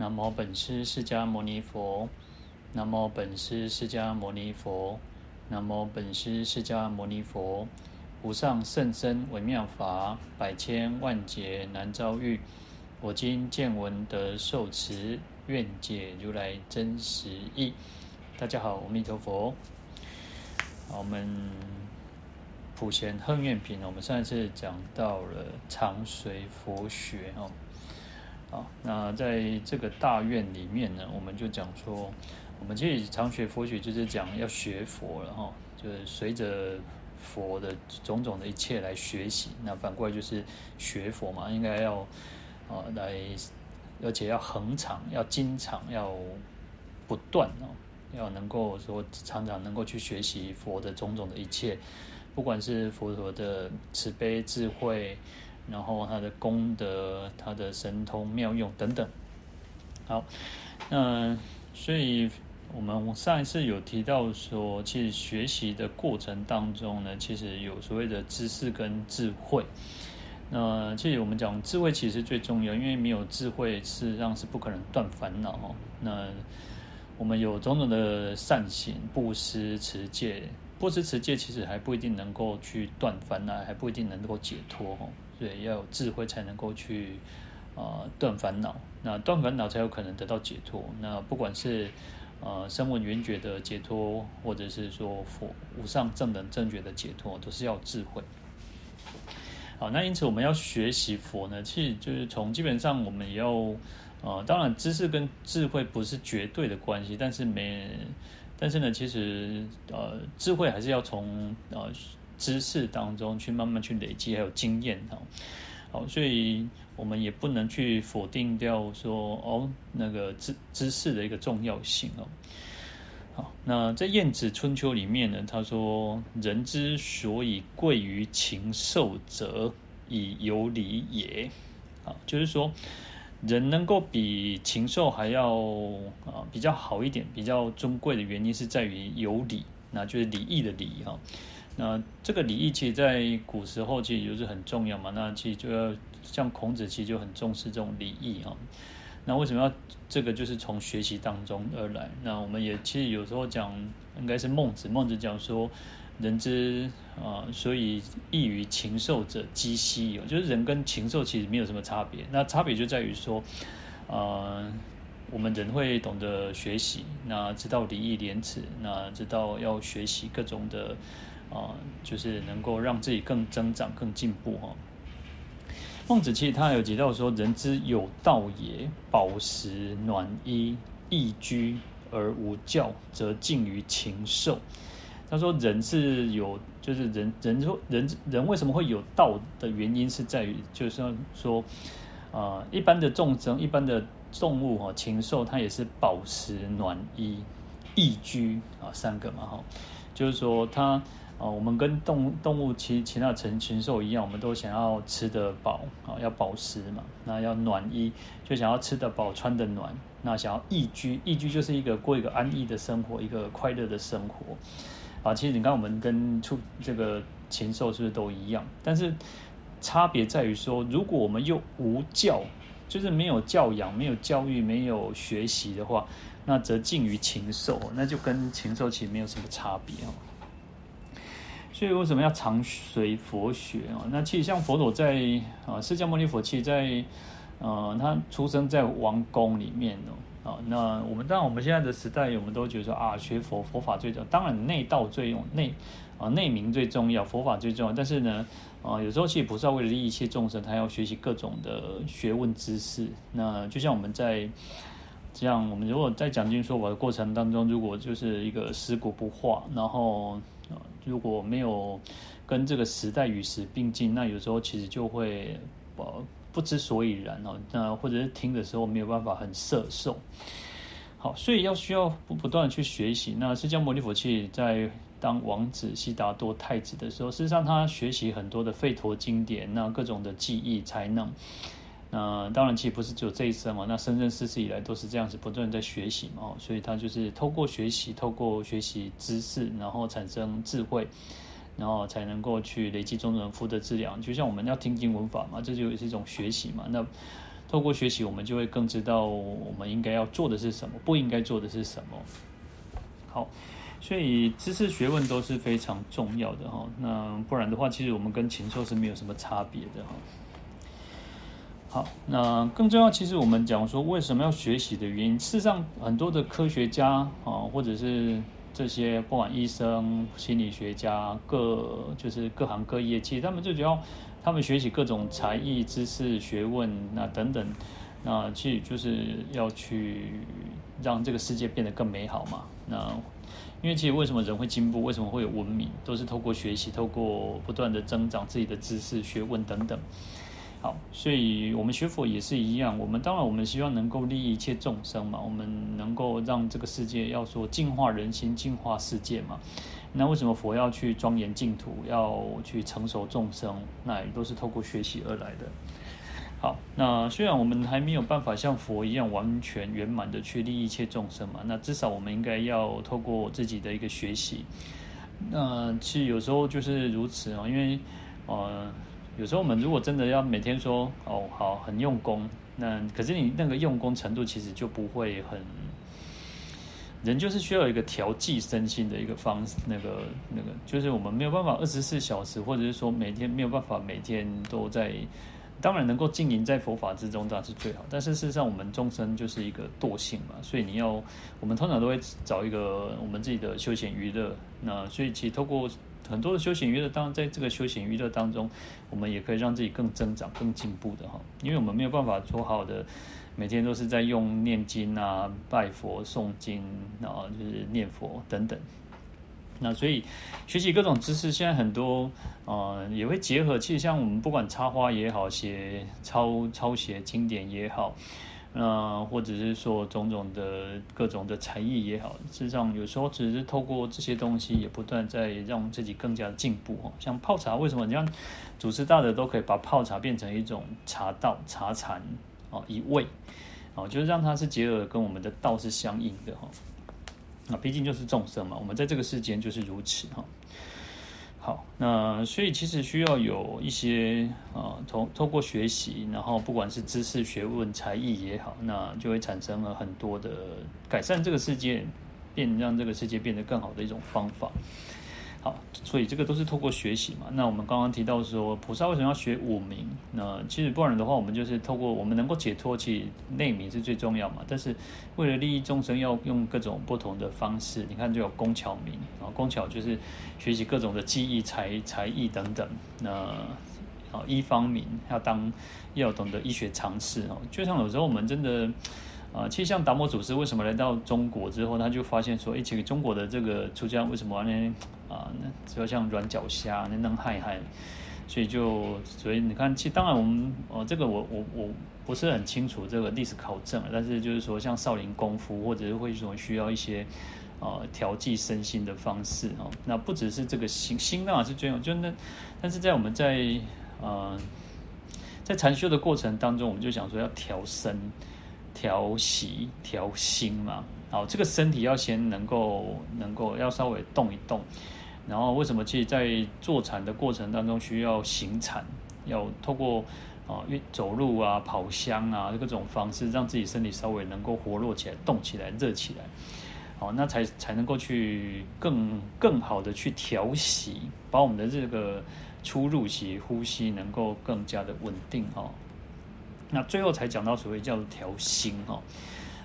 南无本师释迦牟尼佛，南无本师释迦牟尼佛，南无本师释迦牟尼佛。无上甚深微妙法，百千万劫难遭遇。我今见闻得受持，愿解如来真实义。大家好，阿弥陀佛。我们普贤行愿品，我们上一次讲到了常随佛学哦。好，那在这个大愿里面呢，我们就讲说，我们其实常学佛学就是讲要学佛了哈，就是随着。佛的种种的一切来学习，那反过来就是学佛嘛，应该要啊来，而且要恒常，要经常，要不断哦，要能够说常常能够去学习佛的种种的一切，不管是佛陀的慈悲智慧，然后他的功德、他的神通妙用等等。好，那所以。我们上一次有提到说，其实学习的过程当中呢，其实有所谓的知识跟智慧。那其实我们讲智慧其实最重要，因为没有智慧，事实上是不可能断烦恼。那我们有种种的善行、布施、持戒，布施、持戒其实还不一定能够去断烦恼，还不一定能够解脱。哦以要有智慧才能够去啊断烦恼。那断烦恼才有可能得到解脱。那不管是呃，声闻缘觉的解脱，或者是说佛无上正等正觉的解脱，都是要智慧。好，那因此我们要学习佛呢，其实就是从基本上我们也要，呃，当然知识跟智慧不是绝对的关系，但是没，但是呢，其实呃，智慧还是要从呃知识当中去慢慢去累积，还有经验哈。好，所以我们也不能去否定掉说哦，那个知知识的一个重要性哦。好，那在《晏子春秋》里面呢，他说：“人之所以贵于禽兽者，以有礼也。”啊，就是说，人能够比禽兽还要啊比较好一点，比较尊贵的原因是在于有礼，那就是礼义的礼哈。那这个礼义其实，在古时候其实就是很重要嘛。那其实就要像孔子，其实就很重视这种礼义啊。那为什么要这个？就是从学习当中而来。那我们也其实有时候讲，应该是孟子。孟子讲说，人之啊，所以异于禽兽者，几希有，就是人跟禽兽其实没有什么差别。那差别就在于说，呃，我们人会懂得学习，那知道礼义廉耻，那知道要学习各种的。啊，就是能够让自己更增长、更进步哈。孟子其实他有提到说：“人之有道也，饱食暖衣，易居而无教，则近于禽兽。”他说：“人是有，就是人人说人人为什么会有道的原因，是在于就是说，啊，一般的众生、一般的动物哈，禽兽它也是饱食暖衣，易居啊，三个嘛哈，就是说它。”啊，我们跟动动物其其他成禽兽一样，我们都想要吃得饱啊，要饱食嘛。那要暖衣，就想要吃得饱、穿得暖。那想要易居，易居就是一个过一个安逸的生活，一个快乐的生活。啊，其实你看，我们跟畜这个禽兽是不是都一样？但是差别在于说，如果我们又无教，就是没有教养、没有教育、没有学习的话，那则近于禽兽，那就跟禽兽其实没有什么差别哦。所以为什么要常随佛学啊？那其实像佛陀在啊，释迦牟尼佛其实在呃，他出生在王宫里面哦。啊，那我们当然我们现在的时代，我们都觉得说啊，学佛佛法最重要，当然内道最用内啊内明最重要，佛法最重要。但是呢，啊，有时候其实菩萨为了利益一切众生，他要学习各种的学问知识。那就像我们在这样，我们如果在讲经说法的过程当中，如果就是一个食古不化，然后。如果没有跟这个时代与时并进，那有时候其实就会呃不知所以然哦。那或者是听的时候没有办法很摄受。好，所以要需要不不断的去学习。那释迦牟尼佛其实在当王子悉达多太子的时候，事实上他学习很多的吠陀经典，那各种的技艺才能。那当然其实不是只有这一生嘛，那生生世世以来都是这样子不断在学习嘛，所以他就是透过学习，透过学习知识，然后产生智慧，然后才能够去累积中人福德资粮。就像我们要听经闻法嘛，这就是一种学习嘛。那透过学习，我们就会更知道我们应该要做的是什么，不应该做的是什么。好，所以知识学问都是非常重要的哈。那不然的话，其实我们跟禽兽是没有什么差别的哈。好，那更重要，其实我们讲说为什么要学习的原因，事实上很多的科学家啊，或者是这些不管医生、心理学家，各就是各行各业，其实他们最主要，他们学习各种才艺、知识、学问，那等等，那其实就是要去让这个世界变得更美好嘛。那因为其实为什么人会进步，为什么会有文明，都是透过学习，透过不断的增长自己的知识、学问等等。好，所以我们学佛也是一样。我们当然，我们希望能够利益一切众生嘛。我们能够让这个世界要说净化人心、净化世界嘛。那为什么佛要去庄严净土，要去成熟众生？那也都是透过学习而来的。好，那虽然我们还没有办法像佛一样完全圆满的去利益一切众生嘛，那至少我们应该要透过自己的一个学习。那其实有时候就是如此啊，因为呃。有时候我们如果真的要每天说哦好很用功，那可是你那个用功程度其实就不会很，人就是需要一个调剂身心的一个方式，那个那个就是我们没有办法二十四小时，或者是说每天没有办法每天都在，当然能够经营在佛法之中当然是最好，但是事实上我们众生就是一个惰性嘛，所以你要我们通常都会找一个我们自己的休闲娱乐，那所以其实透过。很多的休闲娱乐，当然在这个休闲娱乐当中，我们也可以让自己更增长、更进步的哈。因为我们没有办法说好的，每天都是在用念经啊、拜佛、诵经，然后就是念佛等等。那所以学习各种知识，现在很多呃也会结合。其实像我们不管插花也好，写抄抄写经典也好。那或者是说种种的各种的才艺也好，事实上有时候只是透过这些东西，也不断在让自己更加进步哦。像泡茶，为什么你像主持大的都可以把泡茶变成一种茶道、茶禅哦，一味哦，就是让它是结合跟我们的道是相应的哈。那毕竟就是众生嘛，我们在这个世间就是如此哈。那所以其实需要有一些啊，通透过学习，然后不管是知识、学问、才艺也好，那就会产生了很多的改善这个世界，变让这个世界变得更好的一种方法。好，所以这个都是透过学习嘛。那我们刚刚提到说，菩萨为什么要学五明？那其实不然的话，我们就是透过我们能够解脱，其实内明是最重要嘛。但是为了利益众生，要用各种不同的方式。你看，就有工巧明啊，工巧就是学习各种的技艺、才才艺等等。那啊，医方明要当要懂得医学常识哦。就像有时候我们真的。啊，其实像达摩祖师为什么来到中国之后，他就发现说，哎，其实中国的这个出家为什么呢？啊，那只要像软脚虾，那能害害，所以就所以你看，其实当然我们哦，这个我我我不是很清楚这个历史考证，但是就是说像少林功夫或者是会说需要一些呃调剂身心的方式哦，那不只是这个心心当然是最重要，就那但是在我们在呃在禅修的过程当中，我们就想说要调身。调息调心嘛，好，这个身体要先能够能够要稍微动一动，然后为什么其实在坐禅的过程当中需要行禅，要透过啊运走路啊跑香啊各种方式，让自己身体稍微能够活络起来、动起来、热起来，好，那才才能够去更更好的去调息，把我们的这个出入息、呼吸能够更加的稳定哈。那最后才讲到所谓叫做调心哈，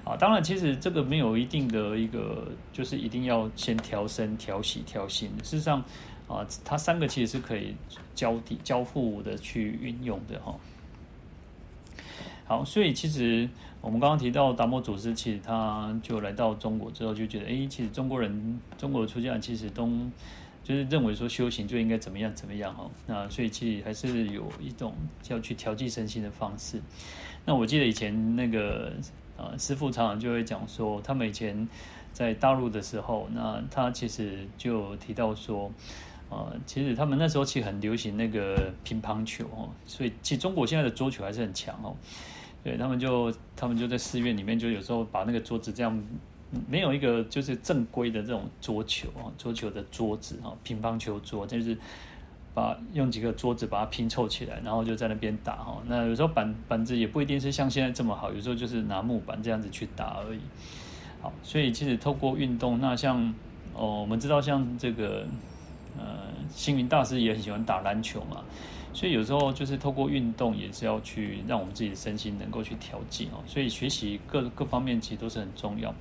啊，当然其实这个没有一定的一个，就是一定要先调身、调息、调心。事实上，啊，它三个其实是可以交替、交互的去运用的哈。好，所以其实我们刚刚提到达摩祖师，其实他就来到中国之后，就觉得，哎，其实中国人、中国的出家人其实都。就是认为说修行就应该怎么样怎么样哈，那所以其实还是有一种要去调剂身心的方式。那我记得以前那个呃师傅常常就会讲说，他们以前在大陆的时候，那他其实就提到说，呃，其实他们那时候其实很流行那个乒乓球哦，所以其实中国现在的桌球还是很强哦。对，他们就他们就在寺院里面，就有时候把那个桌子这样。没有一个就是正规的这种桌球啊，桌球的桌子啊，乒乓球桌就是把用几个桌子把它拼凑起来，然后就在那边打哈。那有时候板板子也不一定是像现在这么好，有时候就是拿木板这样子去打而已。好，所以其实透过运动，那像哦，我们知道像这个呃，星云大师也很喜欢打篮球嘛，所以有时候就是透过运动也是要去让我们自己的身心能够去调剂哦。所以学习各各方面其实都是很重要。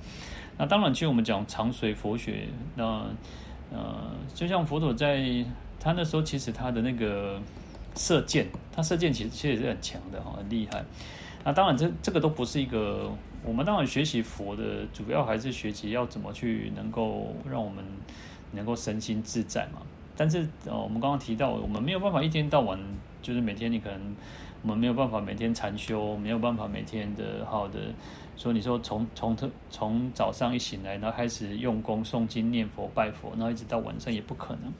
那当然，其实我们讲常随佛学，那呃，就像佛陀在。他那时候其实他的那个射箭，他射箭其实其实也是很强的哈，很厉害。那当然这这个都不是一个，我们当然学习佛的主要还是学习要怎么去能够让我们能够身心自在嘛。但是呃，我们刚刚提到，我们没有办法一天到晚就是每天你可能我们没有办法每天禅修，没有办法每天的好的说，你说从从特从早上一醒来，然后开始用功诵经念佛拜佛，然后一直到晚上也不可能。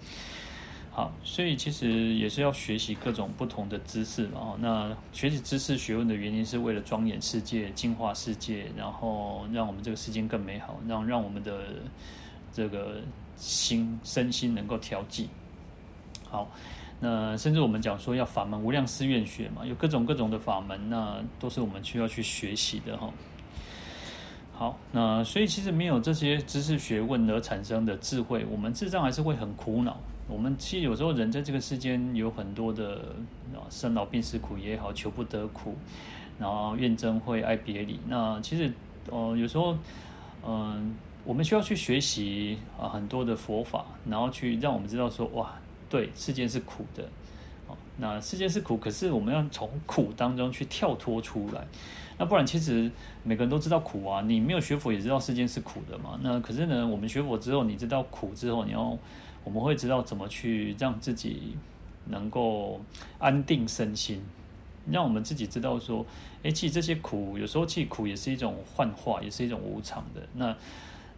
好，所以其实也是要学习各种不同的知识嘛。那学习知识学问的原因是为了庄严世界、净化世界，然后让我们这个世界更美好，让让我们的这个心身心能够调剂。好，那甚至我们讲说要法门无量誓愿学嘛，有各种各种的法门，那都是我们需要去学习的哈。好，那所以其实没有这些知识学问而产生的智慧，我们智障还是会很苦恼。我们其实有时候人在这个世间有很多的啊生老病死苦也好，求不得苦，然后怨憎会爱别离。那其实呃有时候嗯、我们需要去学习啊很多的佛法，然后去让我们知道说哇，对，世间是苦的。那世间是苦，可是我们要从苦当中去跳脱出来。那不然，其实每个人都知道苦啊。你没有学佛也知道世间是苦的嘛。那可是呢，我们学佛之后，你知道苦之后，你要我们会知道怎么去让自己能够安定身心，让我们自己知道说，哎，其实这些苦有时候其实苦也是一种幻化，也是一种无常的。那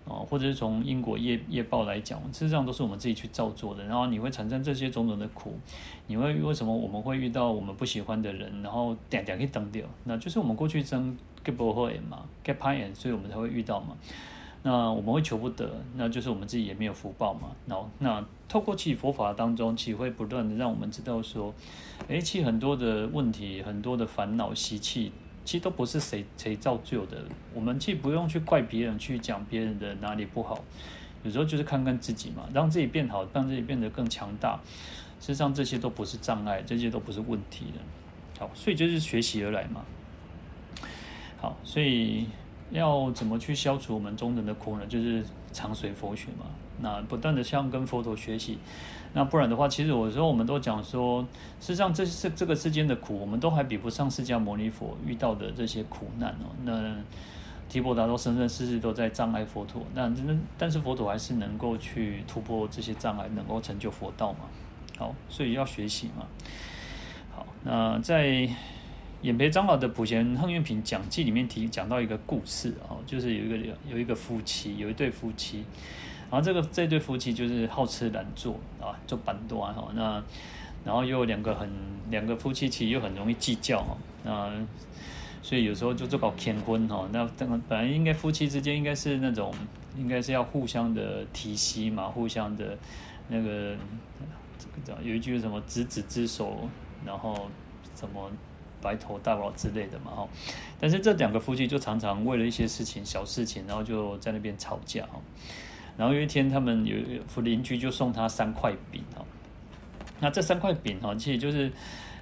哦，或者是从因果业业报来讲，事实上都是我们自己去造作的。然后你会产生这些种种的苦，你会为什么我们会遇到我们不喜欢的人，然后点点可以等掉，那就是我们过去生结不好缘嘛，结歹缘，所以我们才会遇到嘛。那我们会求不得，那就是我们自己也没有福报嘛。然后那透过其佛法当中，其会不断的让我们知道说，诶，其实很多的问题，很多的烦恼习气。其实都不是谁谁造就的，我们其实不用去怪别人，去讲别人的哪里不好，有时候就是看看自己嘛，让自己变好，让自己变得更强大。事实上，这些都不是障碍，这些都不是问题的。好，所以就是学习而来嘛。好，所以要怎么去消除我们中人的苦呢？就是常随佛学嘛，那不断的向跟佛陀学习。那不然的话，其实有时候我们都讲说，实际上这是这个世间的苦，我们都还比不上释迦牟尼佛遇到的这些苦难哦。那提婆达多生生世世都在障碍佛陀，那真的但是佛陀还是能够去突破这些障碍，能够成就佛道嘛。好，所以要学习嘛。好，那在演培长老的《普贤行愿品讲记》里面提讲到一个故事啊，就是有一个有一个夫妻，有一对夫妻。然后这个这对夫妻就是好吃懒做啊，做板多哈。那然后又两个很两个夫妻其实又很容易计较哈。那所以有时候就做搞天婚哈。那这个本来应该夫妻之间应该是那种应该是要互相的提携嘛，互相的那个这个叫有一句什么执子之手，然后什么白头到老之类的嘛哈。但是这两个夫妻就常常为了一些事情小事情，然后就在那边吵架哈。然后有一天，他们有邻居就送他三块饼哈。那这三块饼哈，其实就是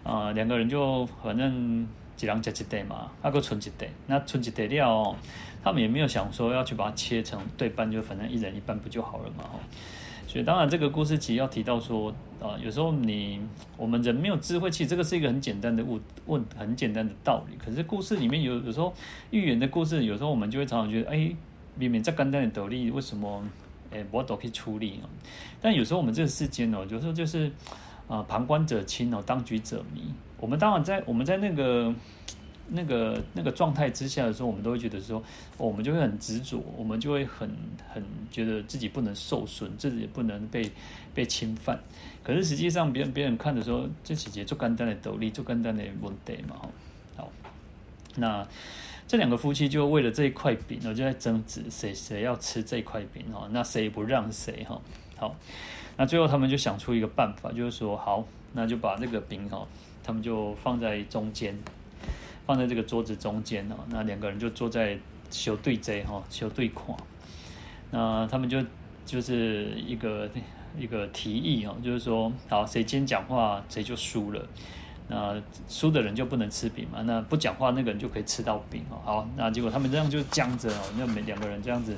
啊、两个人就反正几两吃一袋嘛，那个存一袋，那存一袋料，他们也没有想说要去把它切成对半，就反正一人一半不就好了嘛哈。所以当然这个故事其实要提到说啊、有时候你我们人没有智慧，其实这个是一个很简单的问问很简单的道理。可是故事里面有有时候寓言的故事，有时候我们就会常常觉得，哎，明明这简单的道理，为什么？诶，我都可以处理哦。但有时候我们这个世间哦，有时候就是啊、旁观者清哦，当局者迷。我们当然在我们在那个那个那个状态之下的时候，我们都会觉得说，我们就会很执着，我们就会很很觉得自己不能受损，自己也不能被被侵犯。可是实际上，别人别人看的时候，这几节做简单的斗笠，做简单的问题嘛，好，那。这两个夫妻就为了这一块饼，就在争执谁谁要吃这块饼哈，那谁也不让谁哈？好，那最后他们就想出一个办法，就是说好，那就把这个饼哈，他们就放在中间，放在这个桌子中间哦。那两个人就坐在小对这哈，小对框。那他们就就是一个一个提议哦，就是说好，谁先讲话谁就输了。那输的人就不能吃饼嘛？那不讲话那个人就可以吃到饼哦。好，那结果他们这样就僵着哦，那每两个人这样子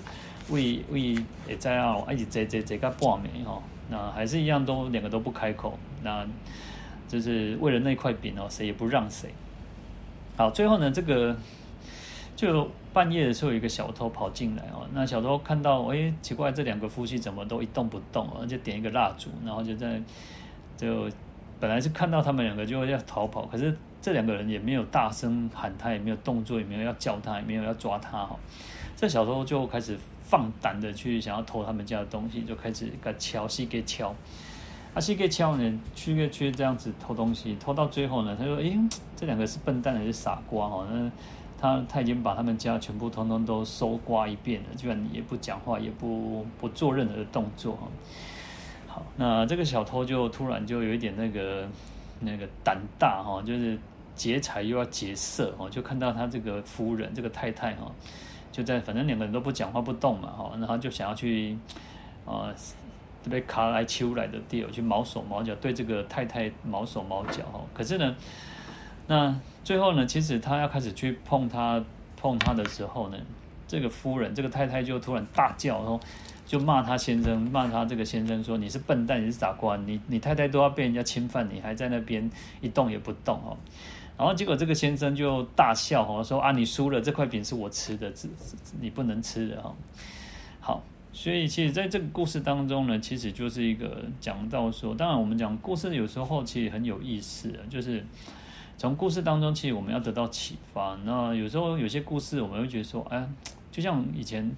为为也在啊，一直这这这个半暝哦，那还是一样都两个都不开口，那就是为了那块饼哦，谁也不让谁。好，最后呢，这个就半夜的时候，有一个小偷跑进来哦。那小偷看到，哎，奇怪，这两个夫妻怎么都一动不动哦？就点一个蜡烛，然后就在就。本来是看到他们两个就要逃跑，可是这两个人也没有大声喊他，也没有动作，也没有要叫他，也没有要抓他哈。这小偷就开始放胆的去想要偷他们家的东西，就开始给敲，西给敲，他啊西给敲人，去个去这样子偷东西，偷到最后呢，他说：“诶，这两个是笨蛋还是傻瓜哈？那他他已经把他们家全部通通都搜刮一遍了，居然也不讲话，也不不做任何的动作哈。”好，那这个小偷就突然就有一点那个那个胆大哈，就是劫财又要劫色哦，就看到他这个夫人这个太太哈，就在反正两个人都不讲话不动嘛哈，然后就想要去啊这边卡来秋来的地儿去毛手毛脚对这个太太毛手毛脚哈，可是呢，那最后呢，其实他要开始去碰他碰他的时候呢，这个夫人这个太太就突然大叫然后。就骂他先生，骂他这个先生说，你是笨蛋，你是傻瓜，你你太太都要被人家侵犯，你还在那边一动也不动哦。然后结果这个先生就大笑哦，说啊，你输了，这块饼是我吃的，你不能吃的哈。所以其实在这个故事当中呢，其实就是一个讲到说，当然我们讲故事有时候其实很有意思，就是从故事当中其实我们要得到启发。那有时候有些故事我们会觉得说，哎，就像以前。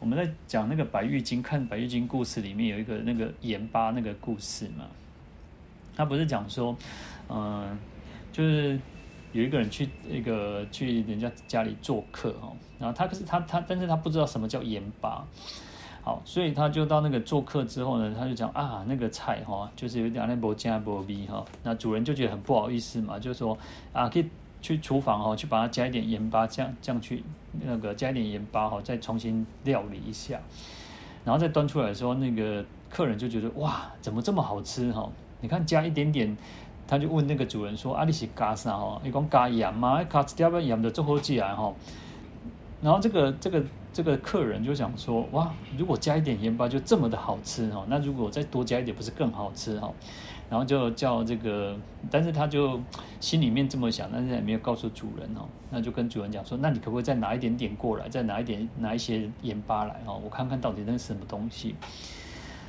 我们在讲那个白玉京，看白玉京故事里面有一个那个盐巴那个故事嘛，他不是讲说，嗯、就是有一个人去那个去人家家里做客哦，然后他可是他他，但是他不知道什么叫盐巴，好，所以他就到那个做客之后呢，他就讲啊，那个菜哈，就是有点那不加不味哈，那主人就觉得很不好意思嘛，就说啊可以。去厨房哦，去把它加一点盐巴酱酱去那个加一点盐巴哈，再重新料理一下，然后再端出来的时候，那个客人就觉得哇，怎么这么好吃哈？你看加一点点，他就问那个主人说：“啊，你是加啥哈？你讲加盐吗？加一点盐的做好起来哈。”然后这个这个这个客人就想说：“哇，如果加一点盐巴就这么的好吃哈？那如果再多加一点，不是更好吃哈？”然后就叫这个，但是他就心里面这么想，但是也没有告诉主人哦。那就跟主人讲说：“那你可不可以再拿一点点过来，再拿一点拿一些盐巴来哦，我看看到底那是什么东西。”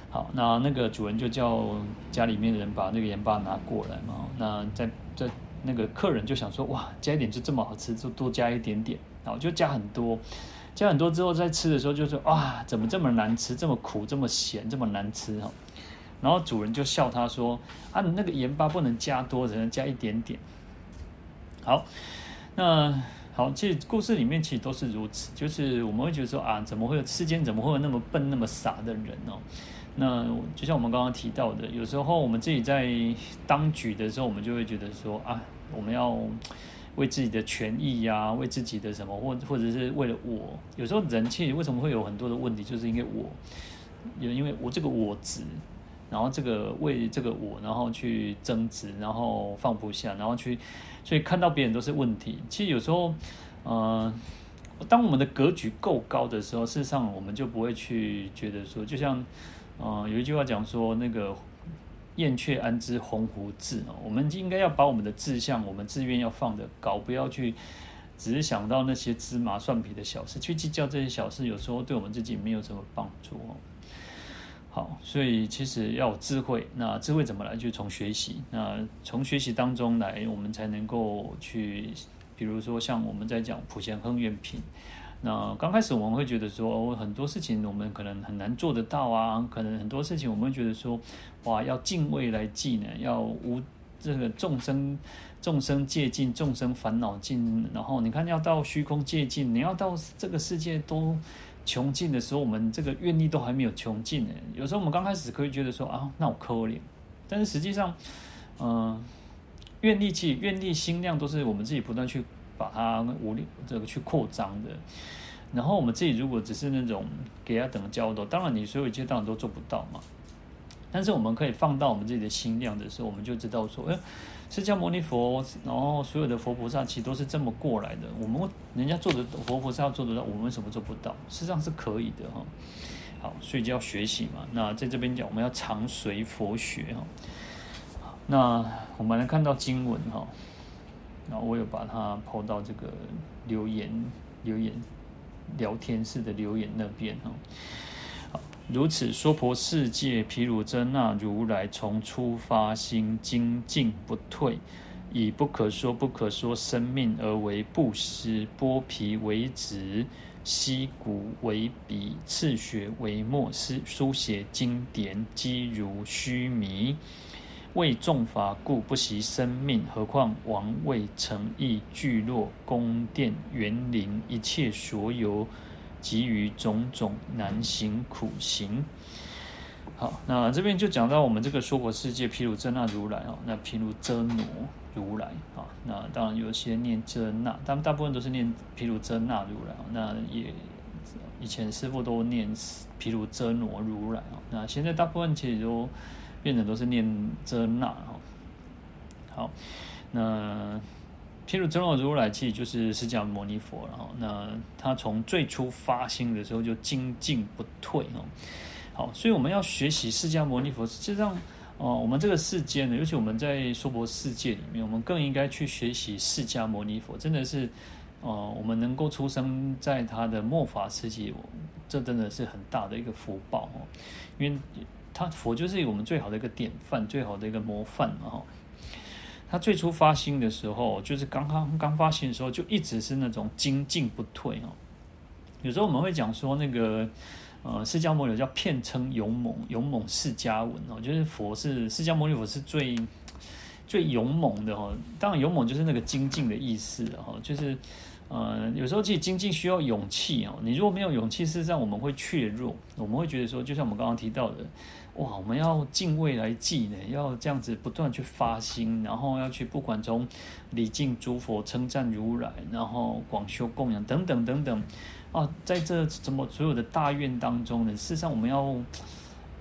好，那那个主人就叫家里面的人把那个盐巴拿过来嘛。那在在那个客人就想说：“哇，加一点就这么好吃，就多加一点点。”好，就加很多，加很多之后在吃的时候就说：“哇，怎么这么难吃，这么苦，这么咸，这么难吃哈。”然后主人就笑他说：“啊，那个盐巴不能加多，只能加一点点。”好，那好，其实故事里面其实都是如此，就是我们会觉得说啊，怎么会有世间怎么会有那么笨、那么傻的人哦？那就像我们刚刚提到的，有时候我们自己在当局的时候，我们就会觉得说啊，我们要为自己的权益呀、为自己的什么，或或者是为了我。有时候人气为什么会有很多的问题，就是因为我，有因为我这个我执。然后这个为这个我，然后去争执，然后放不下，然后去，所以看到别人都是问题。其实有时候，呃，当我们的格局够高的时候，事实上我们就不会去觉得说，就像，呃，有一句话讲说，那个燕雀安知鸿鹄志哦，我们应该要把我们的志向，我们志愿要放得高，不要去只是想到那些芝麻蒜皮的小事，去计较这些小事，有时候对我们自己没有什么帮助哦。好，所以其实要有智慧。那智慧怎么来？就从学习。那从学习当中来，我们才能够去，比如说像我们在讲普贤亨愿品。那刚开始我们会觉得说，很多事情我们可能很难做得到啊。可能很多事情我们会觉得说，哇，要敬畏来记呢，要无这个众生众生戒尽，众生烦恼尽。然后你看，要到虚空界尽，你要到这个世界都。穷尽的时候，我们这个愿力都还没有穷尽呢。有时候我们刚开始可以觉得说啊，那我可怜，但是实际上，嗯、愿力气、愿力心量都是我们自己不断去把它无力这个去扩张的。然后我们自己如果只是那种给他等教的，当然你所有一切当然都做不到嘛。但是我们可以放到我们自己的心量的时候，我们就知道说，哎，释迦牟尼佛，然后所有的佛菩萨其实都是这么过来的。我们人家做的佛菩萨做得到，我们为什么做不到？事实上是可以的哈。好，所以就要学习嘛。那在这边讲，我们要常随佛学哈。那我们来看到经文哈，然后我有把它抛到这个留言留言。聊天室的留言那边哈，好，如此说婆世界，毗卢遮那如来从初发心，精进不退，以不可说不可说生命而为布施，剥皮为纸，析骨为笔，刺血为墨，是书写经典，积如须弥。为众法故不惜生命，何况王位、城邑、聚落、宫殿、园林，一切所有，给予种种难行苦行。好，那这边就讲到我们这个娑婆世界，毗卢遮那如来啊，那毗卢遮那如来啊，那当然有些念遮那，但大部分都是念毗卢遮那如来。那也以前师父都念毗卢遮那如来啊，那现在大部分其实都。变成都是念遮那哈，好，那毗卢遮那如来其实就是释迦牟尼佛，然后那他从最初发心的时候就精进不退哦，好，所以我们要学习释迦牟尼佛，实际上哦，我们这个世界呢，尤其我们在娑婆世界里面，我们更应该去学习释迦牟尼佛，真的是哦，我们能够出生在他的末法时期，这真的是很大的一个福报哦，因为。他佛就是我们最好的一个典范，最好的一个模范嘛哈。他最初发心的时候，就是刚刚刚发心的时候，就一直是那种精进不退哦。有时候我们会讲说，那个呃，释迦牟尼叫片称勇猛，勇猛释迦文哦，就是佛是释迦牟尼佛是最最勇猛的哈。当然，勇猛就是那个精进的意思哈，就是。呃，有时候其实精进需要勇气哦。你如果没有勇气，事实上我们会怯弱，我们会觉得说，就像我们刚刚提到的，哇，我们要敬畏来记呢，要这样子不断去发心，然后要去不管从礼敬诸佛、称赞如来，然后广修供养等等等等啊，在这怎么所有的大愿当中呢，事实上我们要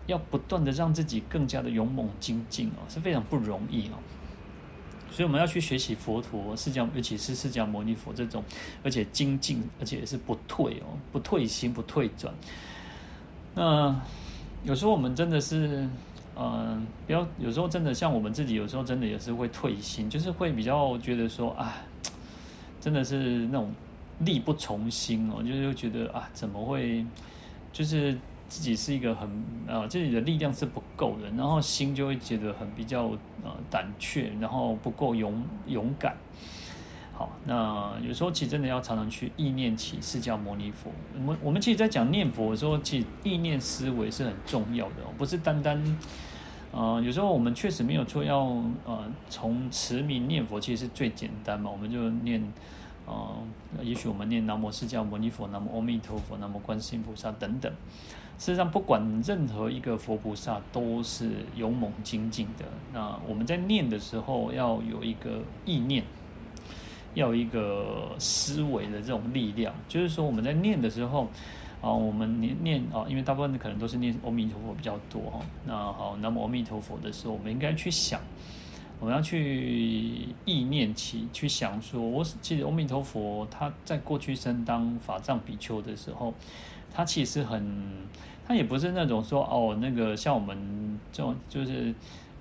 要不断的让自己更加的勇猛精进哦，是非常不容易哦。所以我们要去学习佛陀，释迦，尤其是释迦牟尼佛这种，而且精进，而且是不退哦，不退心，不退转。那有时候我们真的是，嗯，不要，有时候真的像我们自己，有时候真的也是会退心，就是会比较觉得说，啊，真的是那种力不从心哦，就是觉得啊，怎么会，就是。自己是一个很呃，自己的力量是不够的，然后心就会觉得很比较呃胆怯，然后不够勇勇敢。好，那有时候其实真的要常常去意念起释迦牟尼佛。我们我们其实，在讲念佛的时候，其实意念思维是很重要的，不是单单呃，有时候我们确实没有错要呃从持名念佛，其实是最简单嘛，我们就念呃，也许我们念南无释迦牟尼佛，南无阿弥陀佛，南无观世音菩萨等等。事实上，不管任何一个佛菩萨都是勇猛精进的。那我们在念的时候，要有一个意念，要一个思维的这种力量。就是说，我们在念的时候，啊，我们念念啊，因为大部分可能都是念阿弥陀佛比较多哈。那好，那么阿弥陀佛的时候，我们应该去想，我们要去意念起，去想说，我其实阿弥陀佛他在过去生当法藏比丘的时候。他其实很，他也不是那种说哦，那个像我们这种就是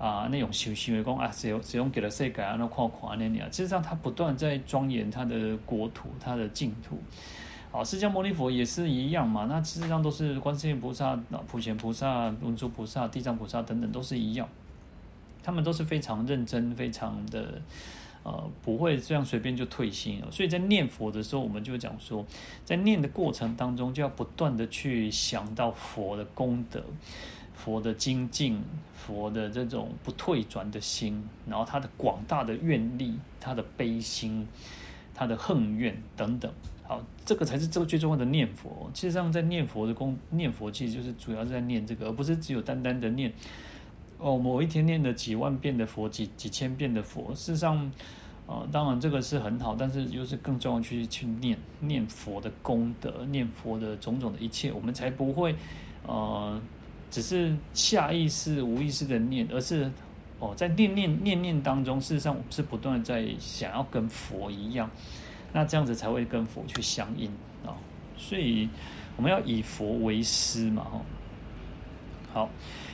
啊那种修行为工啊，使用使用给了谁改啊那框框那样，实上他不断在庄严他的国土，他的净土。好，释迦牟尼佛也是一样嘛，那事实上都是观世音菩萨、普贤菩萨、文殊菩萨、地藏菩萨等等都是一样，他们都是非常认真，非常的。呃，不会这样随便就退心。所以在念佛的时候，我们就讲说，在念的过程当中，就要不断的去想到佛的功德、佛的精进、佛的这种不退转的心，然后他的广大的愿力、他的悲心、他的恨怨等等。好。这个才是这个最重要的念佛。其实上，在念佛的功念佛，其实就是主要是在念这个，而不是只有单单的念哦，某一天念了几万遍的佛，几几千遍的佛。事实上，呃，当然这个是很好，但是又是更重要去去念念佛的功德，念佛的种种的一切，我们才不会呃，只是下意识、无意识的念，而是哦，在念念念念当中，事实上我们是不断在想要跟佛一样。那这样子才会跟佛去相应啊，所以我们要以佛为师嘛，哈。好，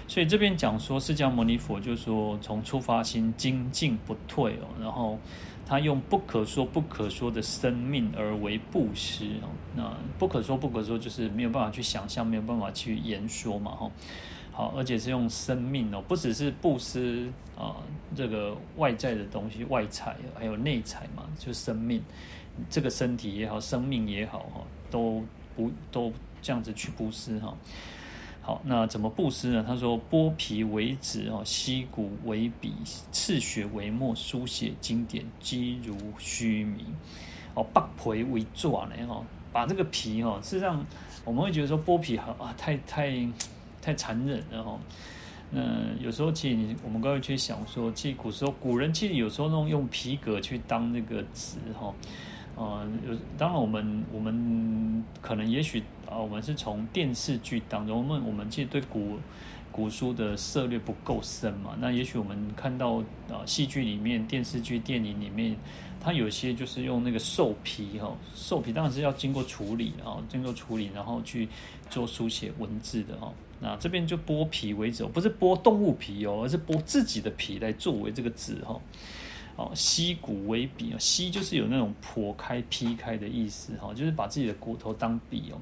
所以这边讲说，释迦牟尼佛就说，从初发心精进不退哦，然后他用不可说不可说的生命而为布施哦。那不可说不可说就是没有办法去想象，没有办法去言说嘛，哈。好，而且是用生命哦，不只是布施啊，这个外在的东西外财，还有内财嘛，就生命。这个身体也好，生命也好，哈，都不都这样子去布施哈。那怎么布施呢？他说：剥皮为纸哦，吸骨为笔，刺血为墨，书写经典，积如须弥。哦，剥皮为爪呢？哈，把这个皮哈，事实上我们会觉得说剥皮好啊，太太太残忍了哈。嗯，有时候其实我们刚才去想说，其实古时候古人其实有时候那种用皮革去当那个纸哈。呃，有当然，我们我们可能也许啊，我们是从电视剧当中，我们我们其实对古古书的涉猎不够深嘛。那也许我们看到啊，戏剧里面、电视剧、电影里面，它有些就是用那个兽皮哈，兽皮当然是要经过处理啊，经过处理然后去做书写文字的哈。那这边就剥皮为纸，不是剥动物皮哦，而是剥自己的皮来作为这个纸哈。哦，吸骨为笔啊，吸就是有那种破开、劈开的意思哈，就是把自己的骨头当笔哦。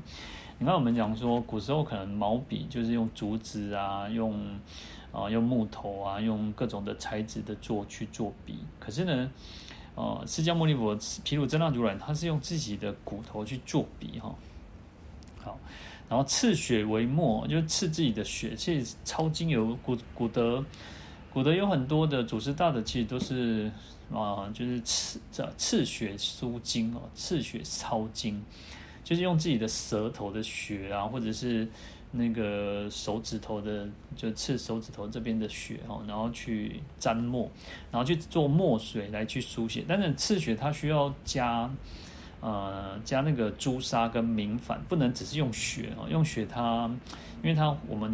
你看我们讲说，古时候可能毛笔就是用竹子啊，用啊用木头啊，用各种的材质的做去做笔。可是呢，呃，释迦牟尼佛毗卢遮那如来，他是用自己的骨头去做笔哈。好，然后刺血为墨，就是刺自己的血，其实抄经由古古德。古德有很多的祖师大德，其实都是啊，就是刺这刺血书经哦，刺血抄经，就是用自己的舌头的血啊，或者是那个手指头的，就刺手指头这边的血哦，然后去沾墨，然后去做墨水来去书写。但是刺血它需要加呃加那个朱砂跟明矾，不能只是用血哦，用血它。因为它我们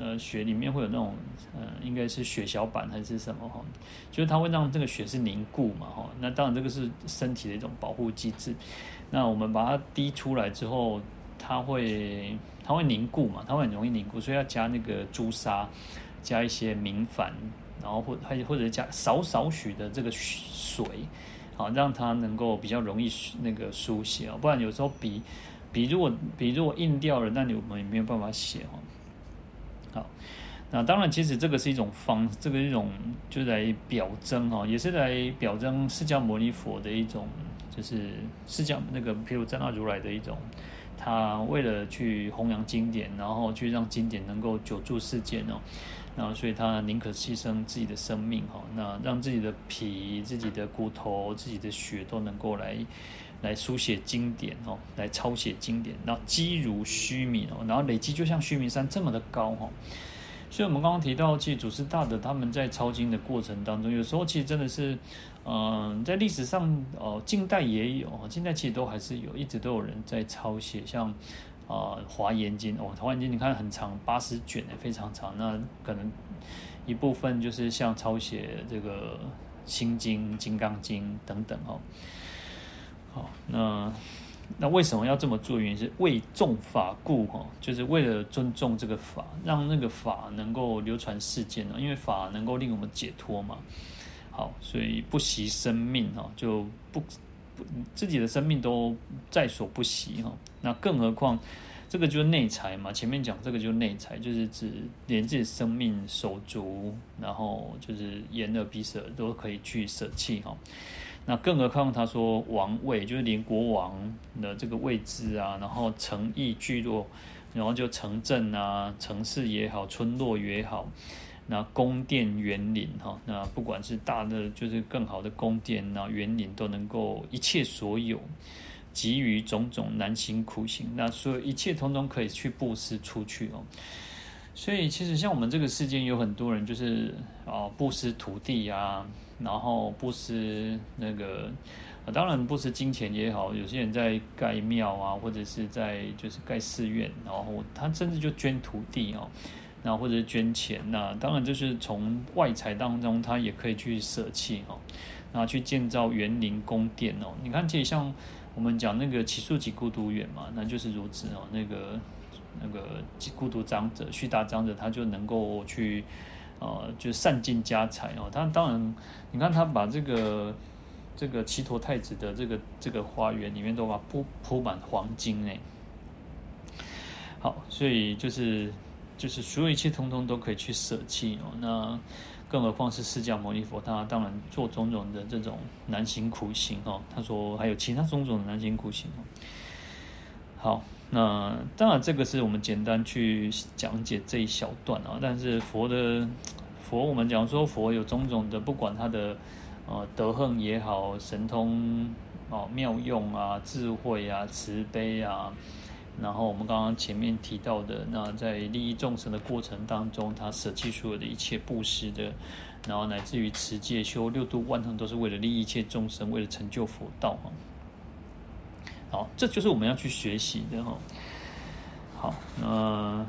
呃血里面会有那种呃应该是血小板还是什么哈，就是它会让这个血是凝固嘛哈，那当然这个是身体的一种保护机制。那我们把它滴出来之后，它会它会凝固嘛，它会很容易凝固，所以要加那个朱砂，加一些明矾，然后或还或者加少少许的这个水，好让它能够比较容易那个书写啊，不然有时候笔。笔如果笔如果硬掉了，那你我们也没有办法写哈。好，那当然，其实这个是一种方，这个一种就是来表征哈，也是来表征释迦牟尼佛的一种，就是释迦那个毗卢遮那如来的一种，他为了去弘扬经典，然后去让经典能够久住世间哦，然后所以他宁可牺牲自己的生命哈，那让自己的皮、自己的骨头、自己的血都能够来。来书写经典哦，来抄写经典，然后积如虚名哦，然后累积就像虚名山这么的高哈。所以，我们刚刚提到，其实祖师大德他们在抄经的过程当中，有时候其实真的是，嗯、在历史上哦，近代也有，近代其实都还是有，一直都有人在抄写，像啊《华严经》哦，《华严经》你看很长，八十卷非常长，那可能一部分就是像抄写这个《心经》《金刚经》等等哦。好，那那为什么要这么做？原因是为重法故哈，就是为了尊重这个法，让那个法能够流传世间呢。因为法能够令我们解脱嘛。好，所以不惜生命哈，就不不自己的生命都在所不惜哈。那更何况这个就是内财嘛。前面讲这个就是内财，就是指连自己生命手足，然后就是眼耳鼻舌都可以去舍弃哈。那更何况他说王位就是连国王的这个位置啊，然后城邑聚落，然后就城镇啊、城市也好、村落也好，那宫殿园林哈，那不管是大的就是更好的宫殿啊、园林都能够一切所有，给予种种难行苦行，那所有一切通通可以去布施出去哦。所以其实像我们这个世界有很多人就是啊布施土地啊，然后布施那个，啊当然布施金钱也好，有些人在盖庙啊，或者是在就是盖寺院，然后他甚至就捐土地哦，然后或者是捐钱，那当然就是从外财当中他也可以去舍弃哦，然后去建造园林宫殿哦。你看，其实像我们讲那个只树给孤独园嘛，那就是如此哦，那个。那个孤独长者、虚达长者，他就能够去，呃，就散尽家财哦。他当然，你看他把这个这个只陀太子的这个这个花园里面都把铺铺满黄金哎。好，所以就是就是所有一切通通都可以去舍弃哦。那更何况是释迦牟尼佛，他当然做种种的这种难行苦行哦。他说还有其他种种的难行苦行哦。好。那当然，这个是我们简单去讲解这一小段啊。但是佛的佛，我们讲说佛有种种的，不管他的呃德行也好，神通哦、妙用啊、智慧啊、慈悲啊，然后我们刚刚前面提到的，那在利益众生的过程当中，他舍弃所有的一切布施的，然后乃至于持戒修六度万行，都是为了利益一切众生，为了成就佛道啊。好，这就是我们要去学习的哈。好，那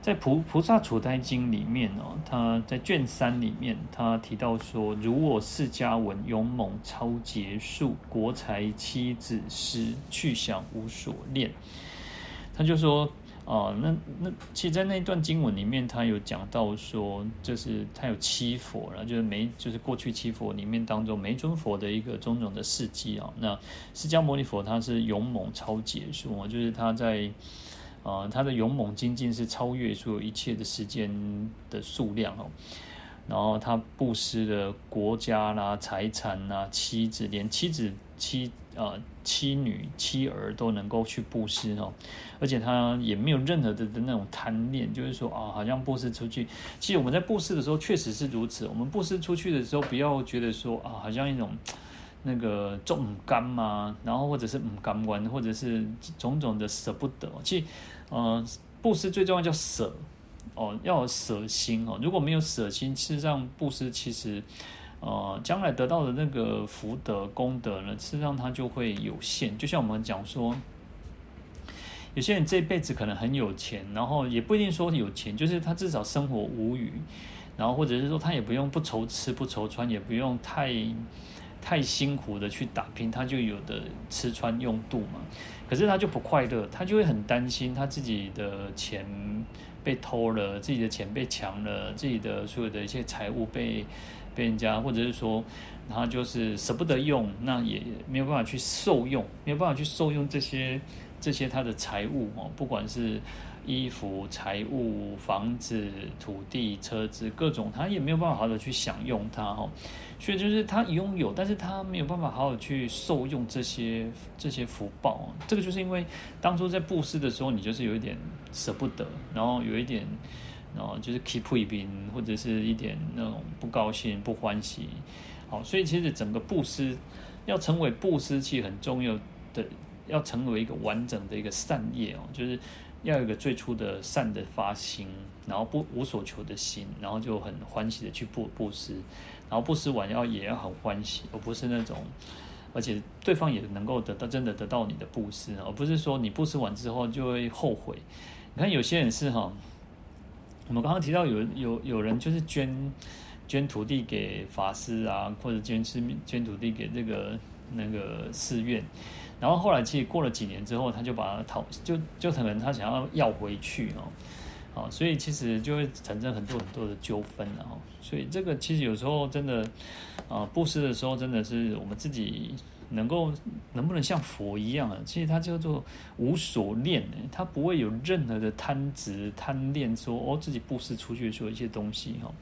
在菩《菩萨处胎经》里面哦，他在卷三里面，他提到说：“如我释迦文勇猛超劫数，国才妻子师去想无所恋。”他就说。哦，那那其实，在那一段经文里面，他有讲到说，就是他有七佛然后，就是每就是过去七佛里面当中，每尊佛的一个种种的事迹啊。那释迦牟尼佛他是勇猛超结束，就是他在啊、他的勇猛精进是超越所有一切的时间的数量哦。然后他布施的国家啦、财产啦、妻子，连妻子妻。呃，妻女、妻儿都能够去布施哦，而且他也没有任何的的那种贪念，就是说啊，好像布施出去。其实我们在布施的时候确实是如此。我们布施出去的时候，不要觉得说啊，好像一种那个重甘嘛，然后或者是唔甘愿，或者是种种的舍不得。其实，呃，布施最重要叫舍哦，要有舍心哦。如果没有舍心，事实上布施其实。呃，将来得到的那个福德功德呢，事实上它就会有限。就像我们讲说，有些人这辈子可能很有钱，然后也不一定说有钱，就是他至少生活无余，然后或者是说他也不用不愁吃不愁穿，也不用太太辛苦的去打拼，他就有的吃穿用度嘛。可是他就不快乐，他就会很担心他自己的钱被偷了，自己的钱被抢了，自己的所有的一些财物被。被人家，或者是说，他就是舍不得用，那也没有办法去受用，没有办法去受用这些这些他的财物哦，不管是衣服、财物、房子、土地、车子，各种他也没有办法好好的去享用它哦。所以就是他拥有，但是他没有办法好好去受用这些这些福报。这个就是因为当初在布施的时候，你就是有一点舍不得，然后有一点。哦，就是 keep 一边，或者是一点那种不高兴、不欢喜，好，所以其实整个布施要成为布施，其实很重要的，要成为一个完整的一个善业哦，就是要有一个最初的善的发心，然后不无所求的心，然后就很欢喜的去布布施，然后布施完要也要很欢喜，而不是那种，而且对方也能够得到真的得到你的布施，而不是说你布施完之后就会后悔。你看有些人是哈。我们刚刚提到有有有人就是捐捐土地给法师啊，或者捐是捐土地给这个那个寺院，然后后来其实过了几年之后，他就把它讨就就可能他想要要回去哦，哦，所以其实就会产生很多很多的纠纷了哈。所以这个其实有时候真的啊，布施的时候真的是我们自己。能够能不能像佛一样啊？其实它叫做无所恋，它不会有任何的贪执、贪恋，说哦自己布施出去说一些东西哈。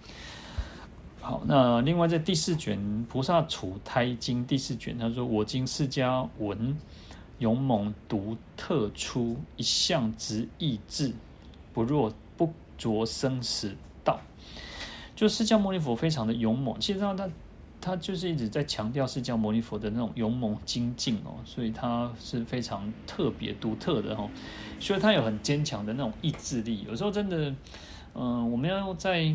好，那另外在第四卷《菩萨处胎经》第四卷，他说：“我今释迦文勇猛独特出，一向直意志，不若不着生死道。”就释迦牟尼佛非常的勇猛，其实上他。他就是一直在强调释迦牟尼佛的那种勇猛精进哦，所以他是非常特别独特的哦，所以他有很坚强的那种意志力。有时候真的，嗯，我们要在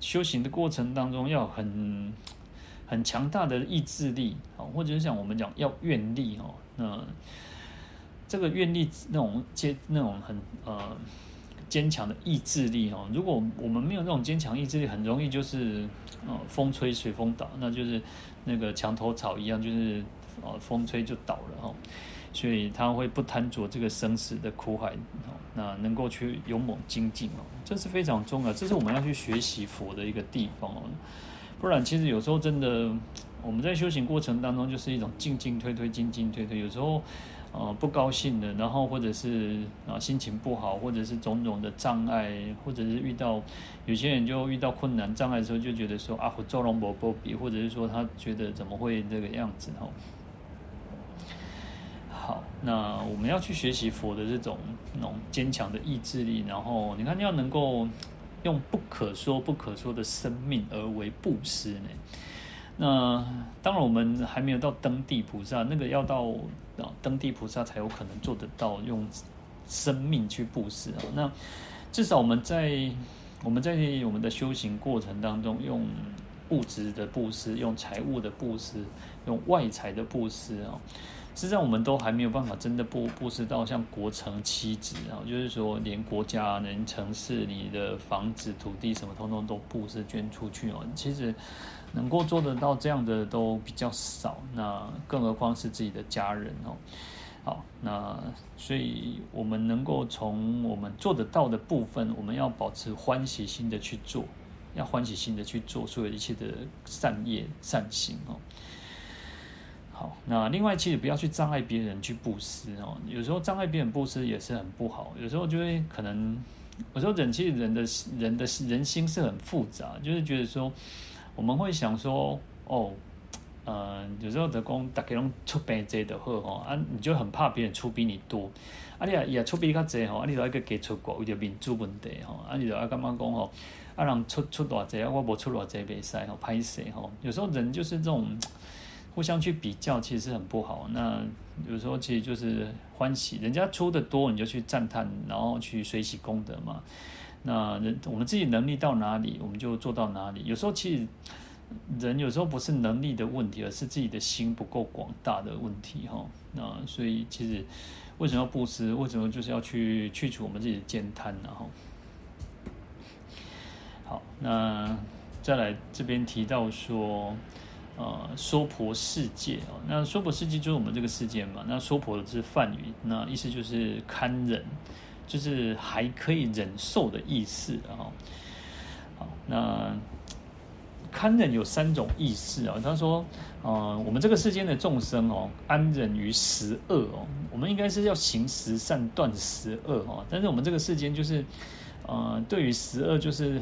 修行的过程当中要很很强大的意志力啊，或者是像我们讲要愿力哦，那这个愿力那种坚那种很呃。坚强的意志力哦，如果我们没有那种坚强意志力，很容易就是呃风吹随风倒，那就是那个墙头草一样，就是呃风吹就倒了哦。所以他会不贪着这个生死的苦海哦，那能够去勇猛精进哦，这是非常重要，这是我们要去学习佛的一个地方哦。不然，其实有时候真的我们在修行过程当中，就是一种进进退退，进进退退，有时候。呃，不高兴的，然后或者是啊心情不好，或者是种种的障碍，或者是遇到有些人就遇到困难障碍的时候，就觉得说啊，我做龙伯波比，或者是说他觉得怎么会这个样子哈。好，那我们要去学习佛的这种那种坚强的意志力，然后你看要能够用不可说不可说的生命而为布施呢。那当然，我们还没有到登地菩萨，那个要到啊登地菩萨才有可能做得到用生命去布施啊。那至少我们在我们在我们的修行过程当中，用物质的布施，用财物的布施，用外财的布施啊，实际上我们都还没有办法真的布布施到像国城七子啊，就是说连国家、连城市里的房子、土地什么，通通都布施捐出去哦。其实。能够做得到这样的都比较少，那更何况是自己的家人哦。好，那所以我们能够从我们做得到的部分，我们要保持欢喜心的去做，要欢喜心的去做所有一切的善业善行哦。好，那另外其实不要去障碍别人去布施哦，有时候障碍别人布施也是很不好，有时候就会可能，有时候人其实人的人的人心是很复杂，就是觉得说。我们会想说，哦，呃，有时候的工大家拢出兵这的好吼，啊，你就很怕别人出比你多，啊，你也也出比较济吼，啊，你就一个给出国为了民主问题吼，啊，你就要干嘛讲吼，啊，人出出偌济，啊，我无出偌济袂使吼，歹势吼，有时候人就是这种互相去比较，其实很不好。那有时候其实就是欢喜，人家出的多，你就去赞叹，然后去随喜功德嘛。那人我们自己能力到哪里，我们就做到哪里。有时候其实人有时候不是能力的问题，而是自己的心不够广大的问题哈。那所以其实为什么要布施？为什么就是要去去除我们自己的慳贪呢？哈。好，那再来这边提到说，呃，娑婆世界哦，那娑婆世界就是我们这个世界嘛。那娑婆是梵语，那意思就是堪忍。就是还可以忍受的意思啊，好，那堪忍有三种意思啊。他说，呃，我们这个世间的众生哦，安忍于十恶哦，我们应该是要行十善，断十恶哦。但是我们这个世间就是，呃，对于十恶就是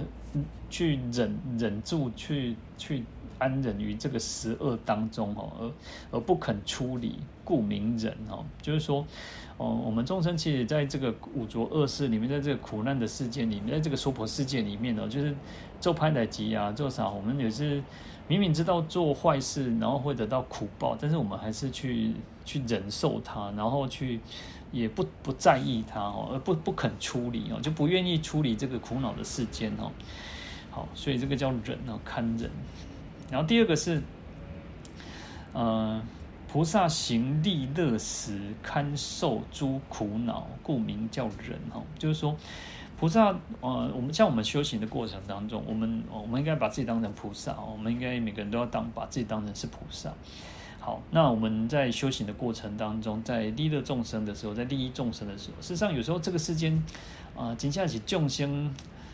去忍忍住，去去安忍于这个十恶当中哦，而而不肯出离，故名忍哦，就是说。哦，我们众生其实在这个五浊恶世里面，在这个苦难的世界里面，在这个娑婆世界里面呢，就是做歹代吉啊，做啥，我们也是明明知道做坏事，然后会得到苦报，但是我们还是去去忍受它，然后去也不不在意它哦，而不不肯出离哦，就不愿意出离这个苦恼的世间哦。好，所以这个叫忍哦，堪忍。然后第二个是，呃。菩萨行利乐时，堪受诸苦恼，故名叫忍。哈，就是说，菩萨，呃，我们像我们修行的过程当中，我们我们应该把自己当成菩萨，我们应该每个人都要当把自己当成是菩萨。好，那我们在修行的过程当中，在利乐众生的时候，在利益众生的时候，事实上有时候这个世间，啊、呃，真正是众生。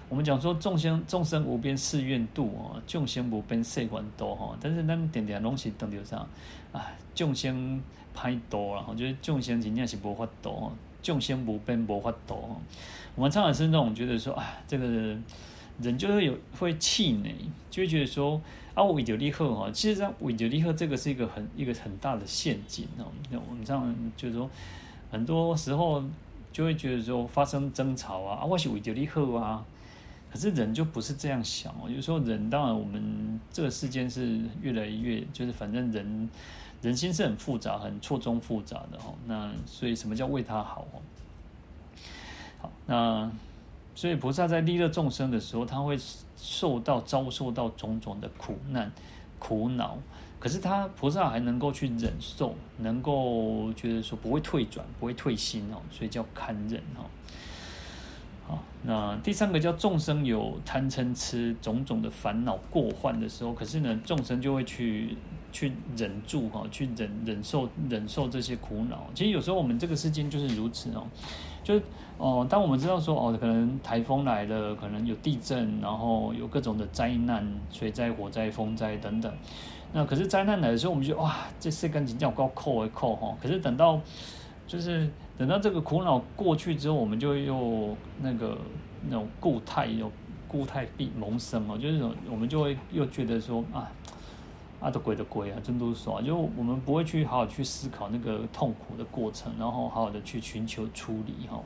我们讲说众生众生无边誓愿度哦，众生无边誓愿度哈，但是咱点点东西等流上，啊，众生歹多了哈，就是众生真正是无法度，众生无边无法度。我们常常是那种觉得说，啊，这个人就会有会气馁，就会觉得说，啊，我为着你好哈，其实上为着你好这个是一个很一个很大的陷阱哦。那我们这样就是说，很多时候就会觉得说发生争吵啊，啊，我是为着你好啊。可是人就不是这样想哦。有时候人，当然我们这个世间是越来越，就是反正人人心是很复杂、很错综复杂的哦。那所以什么叫为他好哦？好，那所以菩萨在利乐众生的时候，他会受到遭受到种种的苦难、苦恼。可是他菩萨还能够去忍受，能够觉得说不会退转，不会退心哦，所以叫堪忍哦。好，那第三个叫众生有贪嗔痴种种的烦恼过患的时候，可是呢，众生就会去去忍住哈，去忍忍受忍受这些苦恼。其实有时候我们这个世间就是如此哦，就是哦，当我们知道说哦，可能台风来了，可能有地震，然后有各种的灾难，水灾、火灾、风灾等等。那可是灾难来的时候，我们就哇，这事赶紧叫高扣一扣哈。可是等到，就是等到这个苦恼过去之后，我们就又那个那种固态又固态必萌生哦，就是我们就会又觉得说啊，啊的鬼的鬼啊，真都是说，就我们不会去好好去思考那个痛苦的过程，然后好好的去寻求处理哈。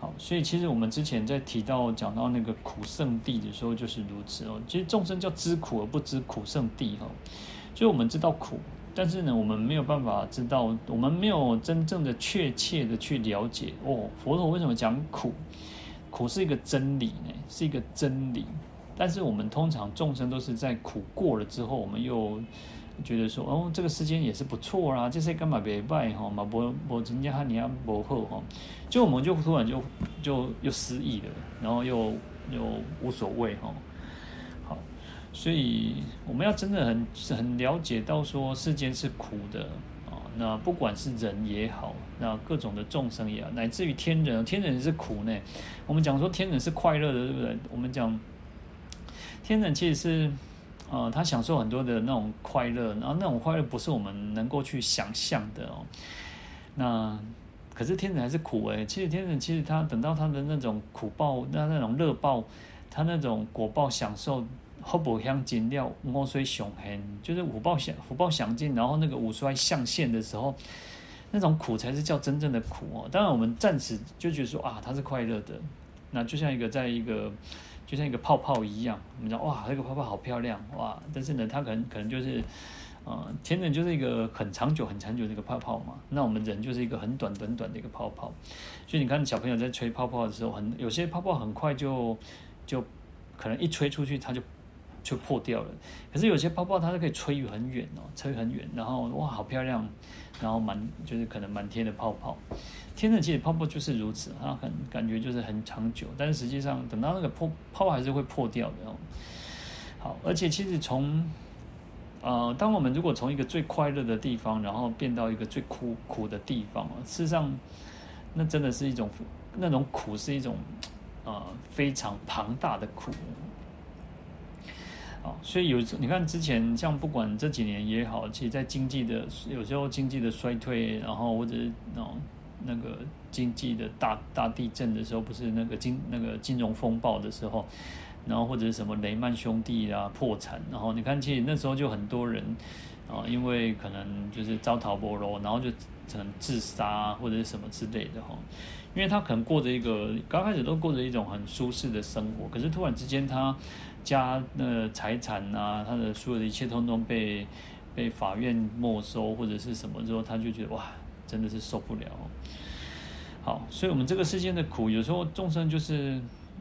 好，所以其实我们之前在提到讲到那个苦圣地的时候，就是如此哦。其实众生叫知苦而不知苦圣地哈，就我们知道苦，但是呢，我们没有办法知道，我们没有真正的确切的去了解哦。佛陀为什么讲苦？苦是一个真理呢？是一个真理，但是我们通常众生都是在苦过了之后，我们又。觉得说哦，这个时间也是不错啦，这些干嘛别拜哈嘛，不不人家你要不好哈，就我们就突然就就又失忆了，然后又又无所谓哈。所以我们要真的很很了解到说世间是苦的啊，那不管是人也好，那各种的众生也好，乃至于天人，天人是苦呢。我们讲说天人是快乐的，对不对？我们讲天人其实是。呃，他享受很多的那种快乐，然后那种快乐不是我们能够去想象的哦。那可是天人还是苦诶。其实天人其实他等到他的那种苦报，那那种乐报，他那种果报享受，福报享尽了，五衰相现，就是福报相福报享尽，然后那个五衰相现的时候，那种苦才是叫真正的苦哦。当然我们暂时就觉得说啊，它是快乐的，那就像一个在一个。就像一个泡泡一样，我们讲哇，这个泡泡好漂亮哇！但是呢，它可能可能就是，呃，天人就是一个很长久、很长久的一个泡泡嘛。那我们人就是一个很短、短短的一个泡泡。所以你看，小朋友在吹泡泡的时候，很有些泡泡很快就就可能一吹出去，它就就破掉了。可是有些泡泡它是可以吹很远哦，吹很远，然后哇，好漂亮，然后满就是可能满天的泡泡。天人其实泡泡就是如此，它很感觉就是很长久，但是实际上等到那个破泡泡还是会破掉的哦。好，而且其实从呃，当我们如果从一个最快乐的地方，然后变到一个最苦苦的地方，事实上那真的是一种那种苦是一种呃非常庞大的苦。啊，所以有你看之前像不管这几年也好，其实在经济的有时候经济的衰退，然后或者那种。那个经济的大大地震的时候，不是那个金那个金融风暴的时候，然后或者是什么雷曼兄弟啊破产，然后你看，其实那时候就很多人啊，因为可能就是遭讨不罗，然后就可能自杀或者是什么之类的哈，因为他可能过着一个刚开始都过着一种很舒适的生活，可是突然之间他家的财产啊，他的所有的一切通通被被法院没收或者是什么之后，他就觉得哇。真的是受不了，好，所以，我们这个世间的苦，有时候众生就是，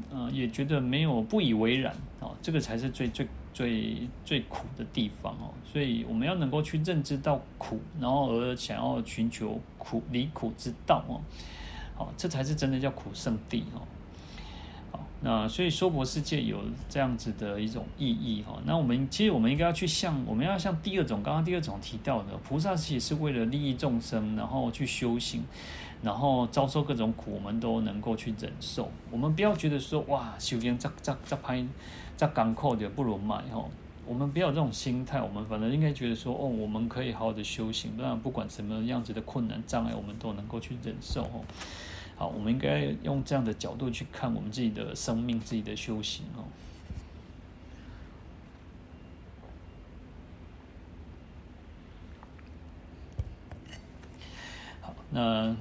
呃，也觉得没有不以为然，哦，这个才是最最最最苦的地方哦。所以，我们要能够去认知到苦，然后而想要寻求苦离苦之道哦，好，这才是真的叫苦圣地哦。那所以娑婆世界有这样子的一种意义哈。那我们其实我们应该要去向我们要像第二种刚刚第二种提到的菩萨，其实是为了利益众生，然后去修行，然后遭受各种苦，我们都能够去忍受。我们不要觉得说哇，修行这这这拍这港口的不如买哈。我们不要这种心态，我们反正应该觉得说哦，我们可以好好的修行，当然不管什么样子的困难障碍，我们都能够去忍受哦。好，我们应该用这样的角度去看我们自己的生命、自己的修行哦。好，那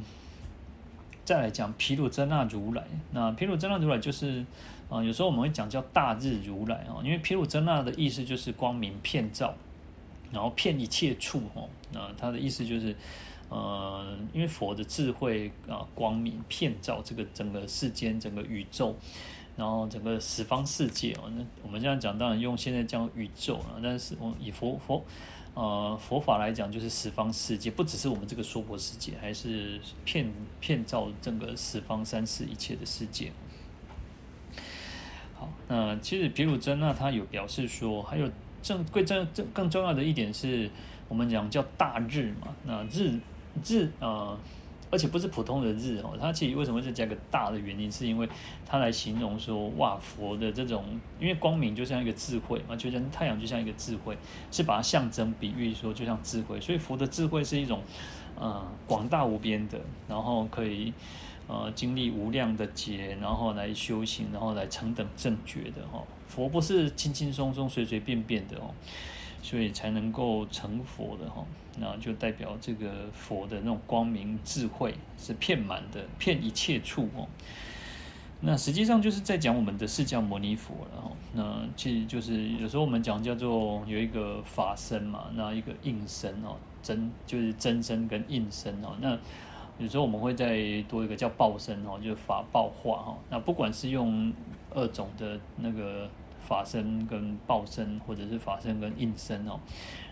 再来讲毗卢遮那如来。那毗卢遮那如来就是啊、有时候我们会讲叫大日如来啊，因为毗卢遮那的意思就是光明遍照，然后遍一切处哦。那他的意思就是。呃，因为佛的智慧啊、光明遍照这个整个世间、整个宇宙，然后整个十方世界哦。那我们这样讲，当然用现在讲宇宙啊，但是我以佛佛呃佛法来讲，就是十方世界，不只是我们这个娑婆世界，还是遍遍照整个十方三世一切的世界。好，那其实毗卢遮那他有表示说，还有正贵正正更重要的一点是，我们讲叫大日嘛，那日。日啊、呃，而且不是普通的日哦，它其实为什么是加个大的原因，是因为它来形容说，哇，佛的这种，因为光明就像一个智慧嘛，就像太阳就像一个智慧，是把它象征比喻说就像智慧，所以佛的智慧是一种呃广大无边的，然后可以呃经历无量的劫，然后来修行，然后来成等正觉的哈、哦，佛不是轻轻松松、随随便便的哦。所以才能够成佛的哈，那就代表这个佛的那种光明智慧是遍满的，遍一切处哦。那实际上就是在讲我们的释迦牟尼佛了哈。那其实就是有时候我们讲叫做有一个法身嘛，那一个应身哦，真就是真身跟应身哦。那有时候我们会再多一个叫报身哦，就是法报化哈。那不管是用二种的那个。法身跟报身，或者是法身跟应身哦。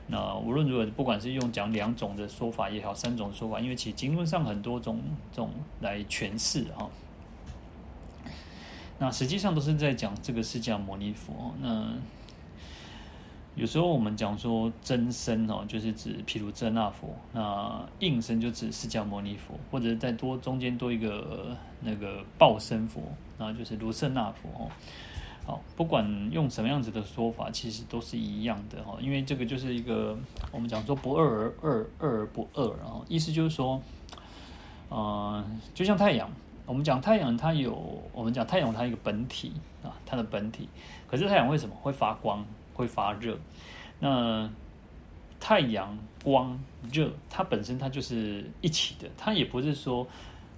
那无论如何，不管是用讲两种的说法也好，三种说法，因为其实经论上很多种种来诠释哈。那实际上都是在讲这个释迦牟尼佛。那有时候我们讲说真身哦，就是指毗卢遮那佛；那应身就指释迦牟尼佛，或者再多中间多一个那个报身佛，那就是卢舍那佛哦。好，不管用什么样子的说法，其实都是一样的哈，因为这个就是一个我们讲说不二而二，二而不二，然后意思就是说，呃，就像太阳，我们讲太阳它有，我们讲太阳它一个本体啊，它的本体，可是太阳为什么会发光，会发热？那太阳光热，它本身它就是一起的，它也不是说。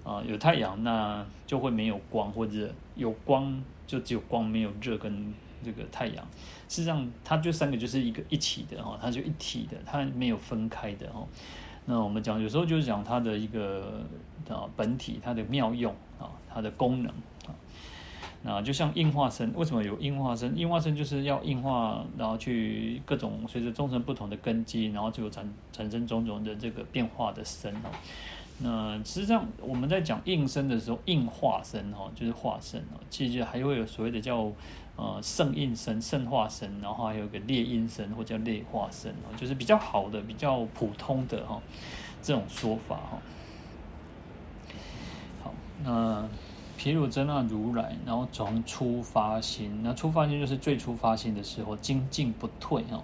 啊、有太阳那就会没有光或者有光就只有光没有热跟这个太阳，事实上它就三个就是一个一起的哦，它就一体的，它没有分开的哦。那我们讲有时候就是讲它的一个啊本体，它的妙用啊，它的功能啊。那就像应化身，为什么有应化身？应化身就是要应化，然后去各种随着众生不同的根基，然后就产产生种种的这个变化的身哦。那实际上我们在讲应身的时候，应化身哈，就是化身哦。其实还会有所谓的叫呃胜应身、胜化身，然后还有个劣应身或叫劣化身哦，就是比较好的、比较普通的哈这种说法哈。好，那毗卢遮那如来，然后从初发心，那初发心就是最初发心的时候，精进不退哈。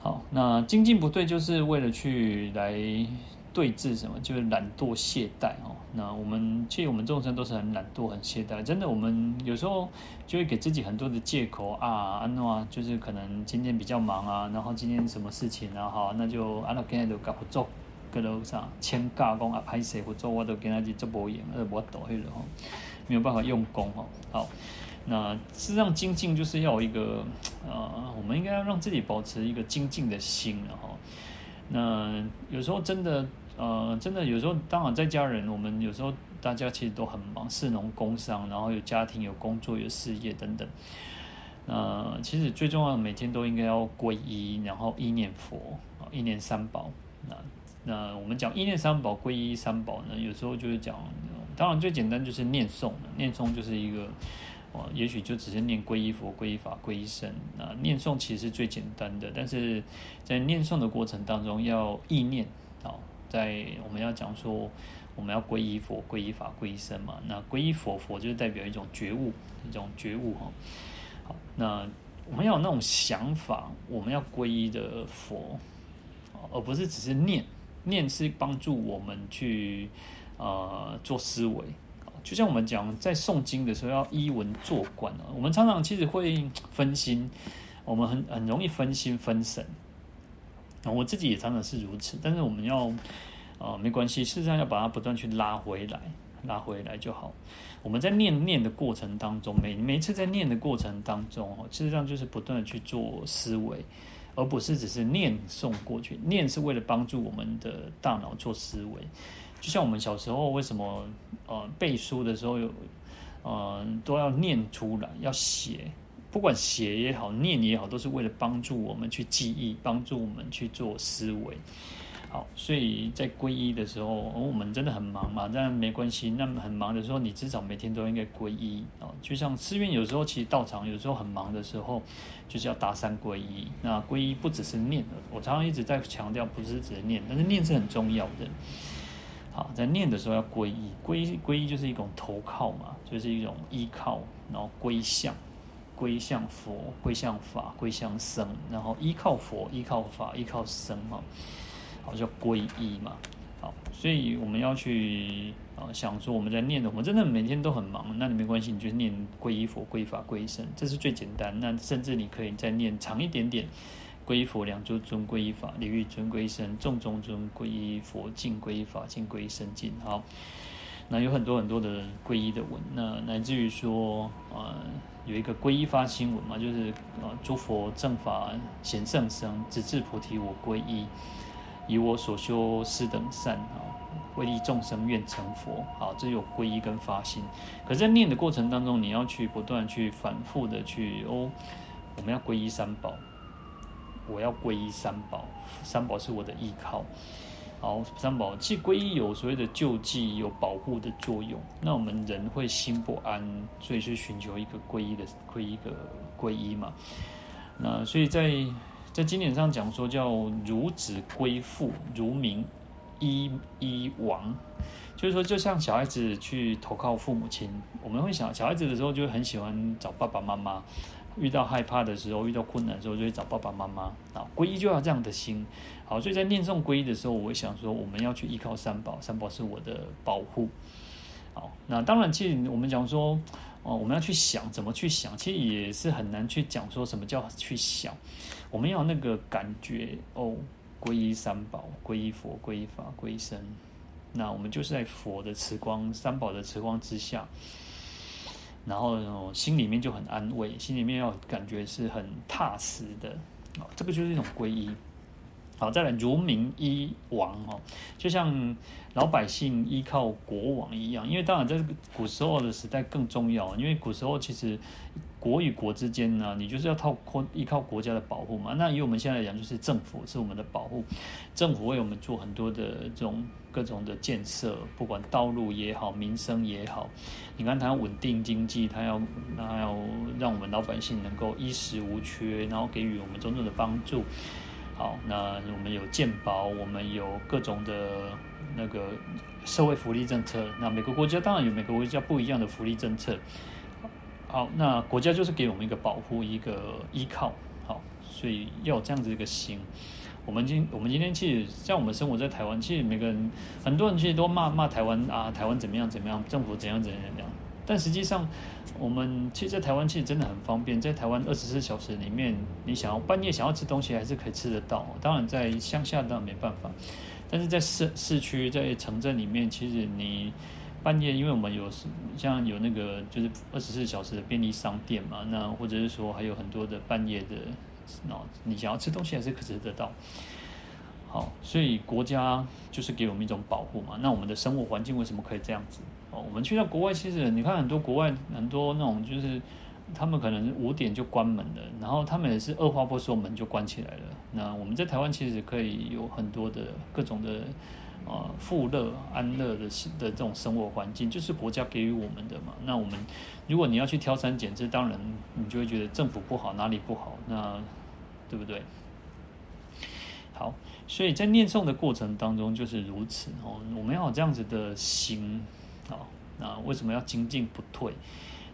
好，那精进不退就是为了去来。对峙什么？就是懒惰懈怠哦。那我们其实我们众生都是很懒惰、很懈怠。真的，我们有时候就会给自己很多的借口啊，安诺啊，就是可能今天比较忙啊，然后今天什么事情啊，好，那就安诺今天都搞不做，个楼上请假工啊，拍谁不做，我都跟他去做无用，呃，我倒去了哈，没有办法用功哦。好，那事实上精进就是要一个呃，我们应该要让自己保持一个精进的心然后。那有时候真的。呃，真的有时候，当然在家人，我们有时候大家其实都很忙，士农工商，然后有家庭、有工作、有事业等等。呃，其实最重要的，每天都应该要皈依，然后一念佛一，念三宝。那那我们讲一念三宝、皈依三宝呢，有时候就是讲，当然最简单就是念诵，念诵就是一个，哦，也许就只是念皈依佛、皈依法、皈依僧。那念诵其实最简单的，但是在念诵的过程当中要意念啊。在我们要讲说，我们要皈依佛、皈依法、皈依僧嘛。那皈依佛，佛就是代表一种觉悟，一种觉悟哈。好，那我们要有那种想法，我们要皈依的佛，而不是只是念。念是帮助我们去呃做思维。就像我们讲在诵经的时候，要依文做观啊。我们常常其实会分心，我们很很容易分心分神。我自己也常常是如此，但是我们要，呃，没关系，事实上要把它不断去拉回来，拉回来就好。我们在念念的过程当中，每每一次在念的过程当中哦，事实上就是不断的去做思维，而不是只是念诵过去。念是为了帮助我们的大脑做思维，就像我们小时候为什么呃背书的时候有呃都要念出来，要写，不管写也好，念也好，都是为了帮助我们去记忆，帮助我们去做思维。好，所以在皈依的时候，我们真的很忙嘛，但没关系。那么很忙的时候，你至少每天都应该皈依啊。就像寺院有时候其实道场有时候很忙的时候，就是要搭三皈依。那皈依不只是念，我常常一直在强调，不是只是念，但是念是很重要的。好，在念的时候要皈依，皈依皈依就是一种投靠嘛，就是一种依靠，然后归向，归向佛，归向法，归向僧，然后依靠佛，依靠法，依靠僧嘛。叫皈依嘛，好，所以我们要去啊想说我们在念的，我们真的每天都很忙，那你没关系，你就念皈依佛、皈依法、皈依僧，这是最简单。那甚至你可以再念长一点点，皈依佛两足尊，皈依法礼遇尊，皈依僧众中尊，皈依佛敬，皈依法敬，皈依僧敬。好，那有很多很多的皈依的文，那乃至于说呃有一个皈依发心文嘛，就是呃诸佛正法显圣僧，直至菩提我皈依。以我所修斯等善啊，为利众生愿成佛。好，这有皈依跟发心。可是，在念的过程当中，你要去不断去反复的去哦，我们要皈依三宝，我要皈依三宝，三宝是我的依靠。好，三宝既皈依有所谓的救济、有保护的作用。那我们人会心不安，所以去寻求一个皈依的皈依的皈依嘛。那所以在。在经典上讲说叫如子归父，如名依依王，就是说就像小孩子去投靠父母亲，我们会想小孩子的时候就很喜欢找爸爸妈妈，遇到害怕的时候，遇到困难的时候就会找爸爸妈妈啊，皈依就要这样的心。好，所以在念诵皈依的时候，我想说我们要去依靠三宝，三宝是我的保护。好，那当然，其实我们讲说哦，我们要去想怎么去想，其实也是很难去讲说什么叫去想。我们要那个感觉哦，皈依三宝，皈依佛，皈依法，皈依僧。那我们就是在佛的慈光、三宝的慈光之下，然后、心里面就很安慰，心里面要感觉是很踏实的。哦，这个就是一种皈依。好，再来如明一王哦，就像老百姓依靠国王一样。因为当然在古时候的时代更重要，因为古时候其实。国与国之间呢，你就是要靠依靠国家的保护嘛。那以我们现在来讲，就是政府是我们的保护，政府为我们做很多的这种各种的建设，不管道路也好，民生也好。你看，它要稳定经济，它要它要让我们老百姓能够衣食无缺，然后给予我们种种的帮助。好，那我们有健保，我们有各种的那个社会福利政策。那每个国家当然有每个国家不一样的福利政策。好，那国家就是给我们一个保护，一个依靠。好，所以要有这样子一个心。我们今我们今天其实像我们生活在台湾，其实每个人很多人其实都骂骂台湾啊，台湾怎么样怎么样，政府怎样怎样怎样。但实际上，我们其实，在台湾其实真的很方便，在台湾二十四小时里面，你想要半夜想要吃东西，还是可以吃得到。当然，在乡下当然没办法，但是在市市区在城镇里面，其实你。半夜，因为我们有像有那个就是二十四小时的便利商店嘛，那或者是说还有很多的半夜的，那你想要吃东西还是可吃得到。好，所以国家就是给我们一种保护嘛。那我们的生活环境为什么可以这样子？哦，我们去到国外，其实你看很多国外很多那种就是他们可能五点就关门了，然后他们也是二话不说门就关起来了。那我们在台湾其实可以有很多的各种的。啊，富乐安乐的的这种生活环境，就是国家给予我们的嘛。那我们如果你要去挑三拣四，当然你就会觉得政府不好，哪里不好？那对不对？好，所以在念诵的过程当中就是如此哦。我们要这样子的心啊。那为什么要精进不退？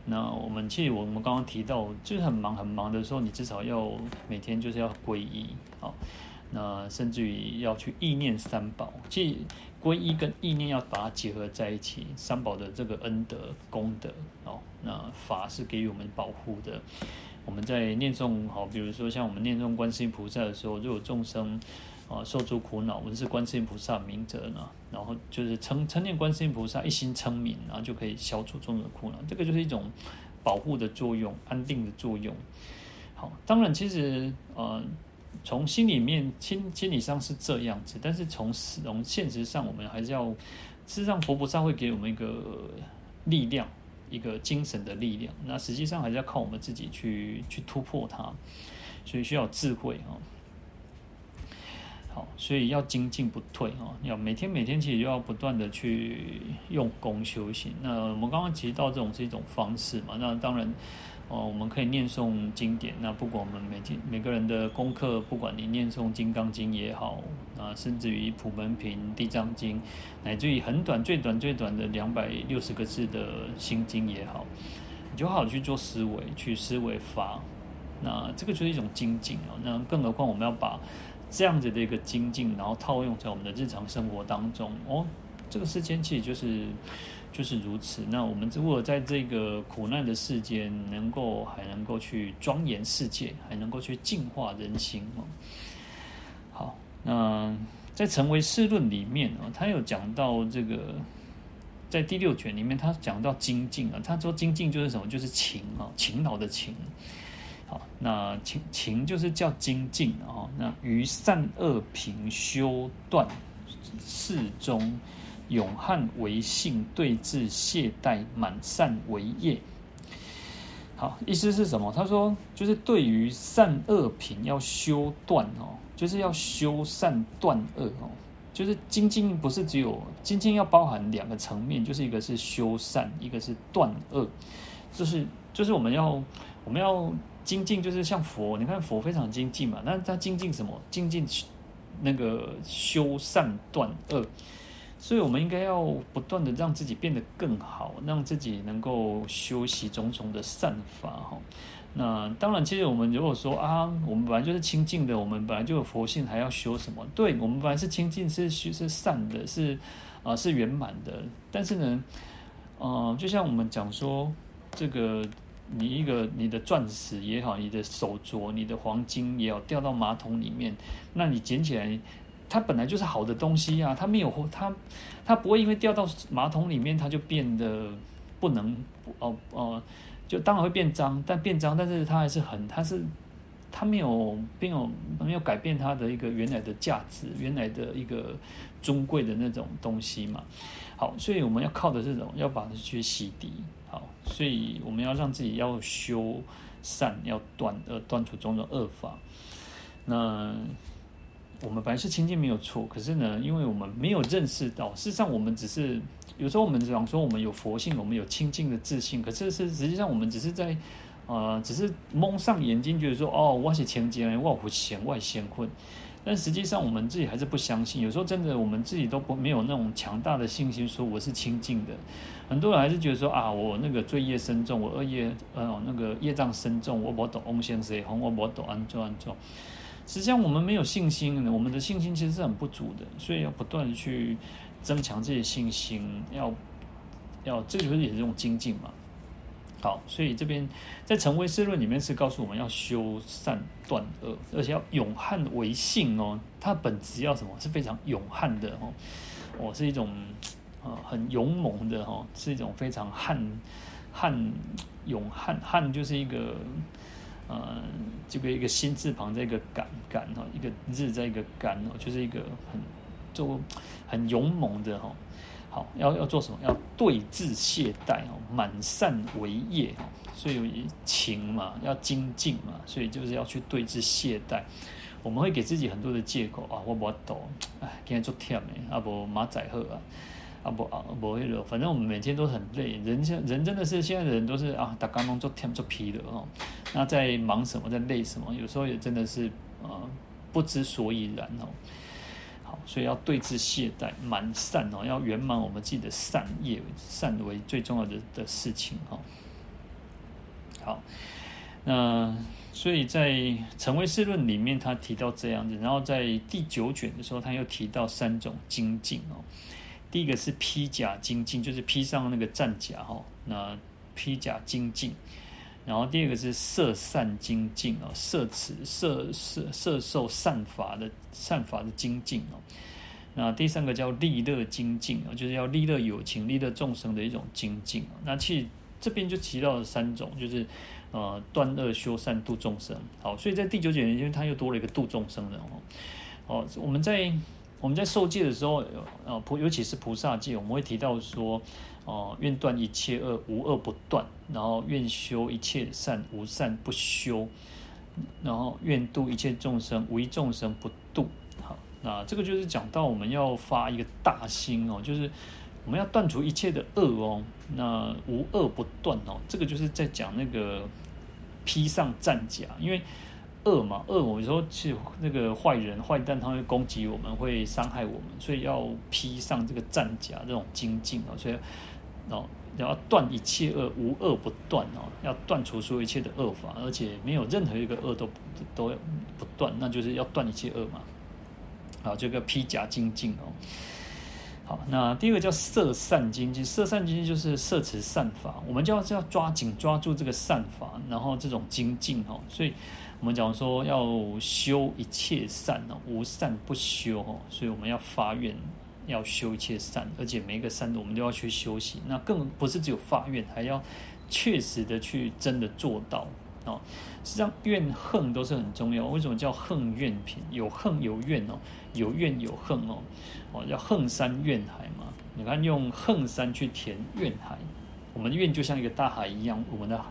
那我们其实我们刚刚提到，就是很忙很忙的时候，你至少要每天就是要皈依啊。那甚至于要去意念三宝，即皈依跟意念要把它结合在一起。三宝的这个恩德功德哦，那法是给予我们保护的。我们在念诵好，比如说像我们念诵观世音菩萨的时候，如果众生啊，受诸苦恼，闻是观世音菩萨明者呢，然后就是称称念观世音菩萨，一心称名，然后就可以消除众生苦恼。这个就是一种保护的作用，安定的作用。好，当然其实呃，从心里面心心理上是这样子，但是从从现实上，我们还是要，事实上佛菩萨会给我们一个力量，一个精神的力量。那实际上还是要靠我们自己去去突破它，所以需要智慧啊。好，所以要精进不退啊！要每天每天其实就要不断的去用功修行。那我们刚刚提到这种是一种方式嘛？那当然，哦，我们可以念诵经典。那不管我们每天每个人的功课，不管你念诵《金刚经》也好，啊，甚至于《普门品》《地藏经》，乃至于很短、最短、最短的两百六十个字的心经也好，你就好好去做思维，去思维法。那这个就是一种精进啊！那更何况我们要把这样子的一个精进，然后套用在我们的日常生活当中哦，这个世间其实就是就是如此。那我们如果在这个苦难的世间，能够还能够去庄严世界，还能够去净化人心哦。好，那在《成为世论》里面啊，他有讲到这个，在第六卷里面，他讲到精进啊，他说精进就是什么？就是勤啊，勤劳的勤。好，那勤勤就是叫精进啊。那于善恶平修断四中，永汉为性，对治懈怠，满善为业。好，意思是什么？他说，就是对于善恶平要修断哦，就是要修善断恶哦。就是精进不是只有精进，要包含两个层面，就是一个是修善，一个是断恶。就是就是我们要我们要。精进就是像佛，你看佛非常精进嘛，那他精进什么？精进那个修善断恶，所以我们应该要不断的让自己变得更好，让自己能够修习种种的善法哈。那当然，其实我们如果说啊，我们本来就是清净的，我们本来就有佛性，还要修什么？对，我们本来是清净，是是善的，是啊、是圆满的。但是呢，呃，就像我们讲说这个。你一个你的钻石也好，你的手镯、你的黄金也好，掉到马桶里面，那你捡起来，它本来就是好的东西啊，它没有它它不会因为掉到马桶里面，它就变得不能哦哦，就当然会变脏，但变脏，但是它还是很，它是它没有没有没有改变它的一个原来的价值，原来的一个尊贵的那种东西嘛。好，所以我们要靠的这种，要把它去洗涤。所以我们要让自己要修善，要断呃断除种种恶法。那我们本来是清净没有错，可是呢，因为我们没有认识到，事实上我们只是有时候我们讲说我们有佛性，我们有清净的自信，可是是实际上我们只是在呃只是蒙上眼睛，觉得说哦我是清净，我不嫌我嫌困。但实际上，我们自己还是不相信。有时候真的，我们自己都不没有那种强大的信心，说我是清净的。很多人还是觉得说啊，我那个罪业深重，我恶业呃那个业障深重，我不懂嗡先谁红，我不懂安住安住。实际上，我们没有信心，我们的信心其实是很不足的，所以要不断的去增强自己的信心，要要这个就是也是这种精进嘛。好，所以这边在《成唯识论》里面是告诉我们要修善断恶，而且要永汉为性哦。它本质要什么？是非常勇悍的哦，哦，是一种呃很勇猛的哦，是一种非常悍悍勇悍悍，就是一个呃这个一个心字旁在一个敢敢哦，一个日在一个敢哦，就是一个很就很勇猛的哦。好，要要做什么？要对治懈怠哦，满善为业，所以情嘛，要精进嘛，所以就是要去对治懈怠。我们会给自己很多的借口啊，我不懂，哎，今天做忝的，啊不马仔喝啊，啊不啊不会了，反正我们每天都很累，人现人真的是现在的人都是啊，打刚刚做忝做疲的哦，那在忙什么，在累什么？有时候也真的是啊，不知所以然哦。所以要对治懈怠，满善哦，要圆满我们自己的善业，善为最重要的的事情哈。好，那所以在《成唯识论》里面，他提到这样子，然后在第九卷的时候，他又提到三种精进哦。第一个是披甲精进，就是披上那个战甲哈，那披甲精进。然后第二个是摄散精进哦，摄持摄摄摄受善法的善法的精进哦。那第三个叫利乐精进啊，就是要利乐有情、利乐众生的一种精进啊。那其实这边就提到了三种，就是呃断恶修善度众生。好，所以在第九节，因为它又多了一个度众生的哦。哦，我们在我们在受戒的时候，呃菩尤其是菩萨戒，我们会提到说，哦、愿断一切恶，无恶不断；然后愿修一切善，无善不修；然后愿度一切众生，无一众生不度。好那这个就是讲到我们要发一个大心哦，就是我们要断除一切的恶哦，那无恶不断哦，这个就是在讲那个披上战甲，因为恶嘛，恶我说是那个坏人坏蛋，他会攻击我们，会伤害我们，所以要披上这个战甲这种精进哦，所以哦要断一切恶，无恶不断哦，要断除所有一切的恶法，而且没有任何一个恶都都不断，那就是要断一切恶嘛。好，这个披甲精进哦。好，那第二个叫摄善精进，摄善精进就是摄持善法，我们就要要抓紧抓住这个善法，然后这种精进哦。所以我们讲说要修一切善哦，无善不修哦。所以我们要发愿要修一切善，而且每一个善我们都要去修习。那更不是只有发愿，还要确实的去真的做到。哦，实际上怨恨都是很重要。为什么叫恨怨品？有恨有怨哦，有怨有恨哦。哦，叫恨山怨海嘛。你看，用恨山去填怨海，我们的愿就像一个大海一样，我们的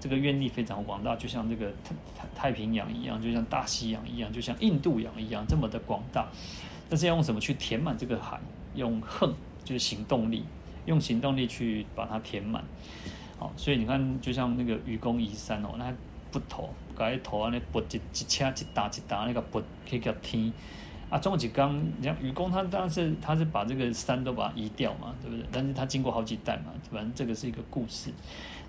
这个愿力非常广大，就像这个太太平洋一样，就像大西洋一样，就像印度洋一样，这么的广大。但是要用什么去填满这个海？用恨，就是行动力，用行动力去把它填满。好，所以你看，就像那个愚公移山哦，那斧头，把那头啊，那拨一一掐一打一打，那个拨可以叫天啊。总有一刚，你像愚公，他当然是他是把这个山都把它移掉嘛，对不对？但是他经过好几代嘛，反正这个是一个故事。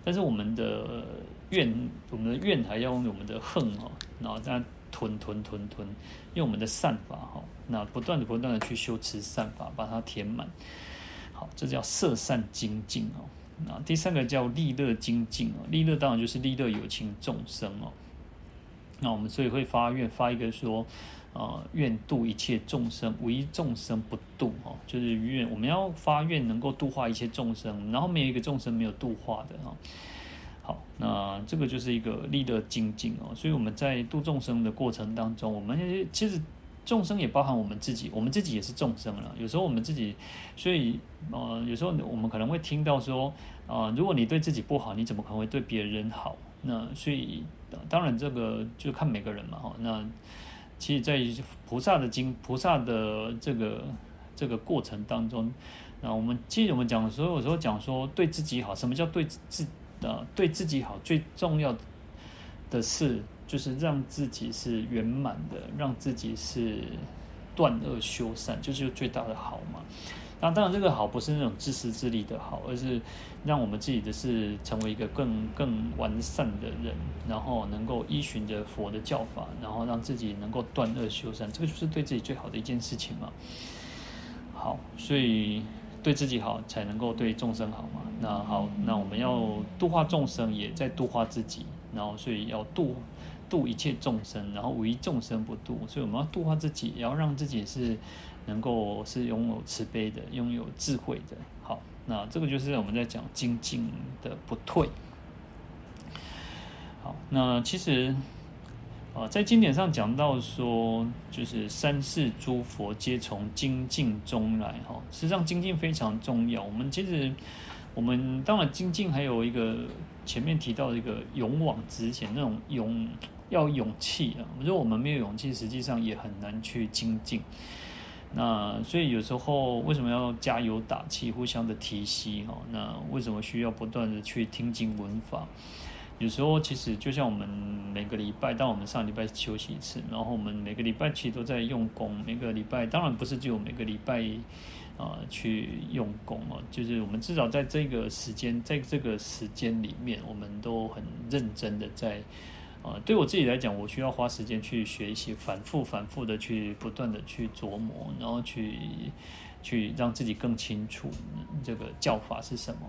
但是我们的怨，我们的怨还要用我们的恨哦，然后这样吞吞吞吞，用我们的善法哈，那不断的不断的去修持善法，把它填满。好，这叫色善精进哦。那第三个叫利乐精进哦，利乐当然就是利乐有情众生哦。那我们所以会发愿发一个说，呃，愿度一切众生，无一众生不度哦，就是愿我们要发愿能够度化一切众生，然后没有一个众生没有度化的哦。好，那这个就是一个利乐精进哦。所以我们在度众生的过程当中，我们其实。众生也包含我们自己，我们自己也是众生了。有时候我们自己，所以呃，有时候我们可能会听到说，啊、呃，如果你对自己不好，你怎么可能会对别人好？那所以当然这个就看每个人嘛。哈，那其实，在菩萨的经、菩萨的这个这个过程当中，那我们其实我们讲的时候，有时候讲说对自己好，什么叫对自呃对自己好？最重要的是。就是让自己是圆满的，让自己是断恶修善，就是最大的好嘛。那当然，这个好不是那种自私自利的好，而是让我们自己的是成为一个更更完善的人，然后能够依循着佛的教法，然后让自己能够断恶修善，这个就是对自己最好的一件事情嘛。好，所以对自己好，才能够对众生好嘛。那好，那我们要度化众生，也在度化自己，然后所以要度。度一切众生，然后无一众生不度，所以我们要度化自己，也要让自己是能够是拥有慈悲的，拥有智慧的。好，那这个就是我们在讲精进的不退。好，那其实啊，在经典上讲到说，就是三世诸佛皆从精进中来。哈，实际上精进非常重要。我们其实，我们当然精进还有一个前面提到的一个勇往直前那种勇。要勇气啊！如果我们没有勇气，实际上也很难去精进。那所以有时候为什么要加油打气，互相的提携哈？那为什么需要不断的去听经闻法？有时候其实就像我们每个礼拜，当我们上礼拜休息一次，然后我们每个礼拜其实都在用功。每个礼拜当然不是只有每个礼拜啊去用功哦，就是我们至少在这个时间，在这个时间里面，我们都很认真的在。啊，对我自己来讲，我需要花时间去学习，反复、反复的去不断的去琢磨，然后去去让自己更清楚这个教法是什么。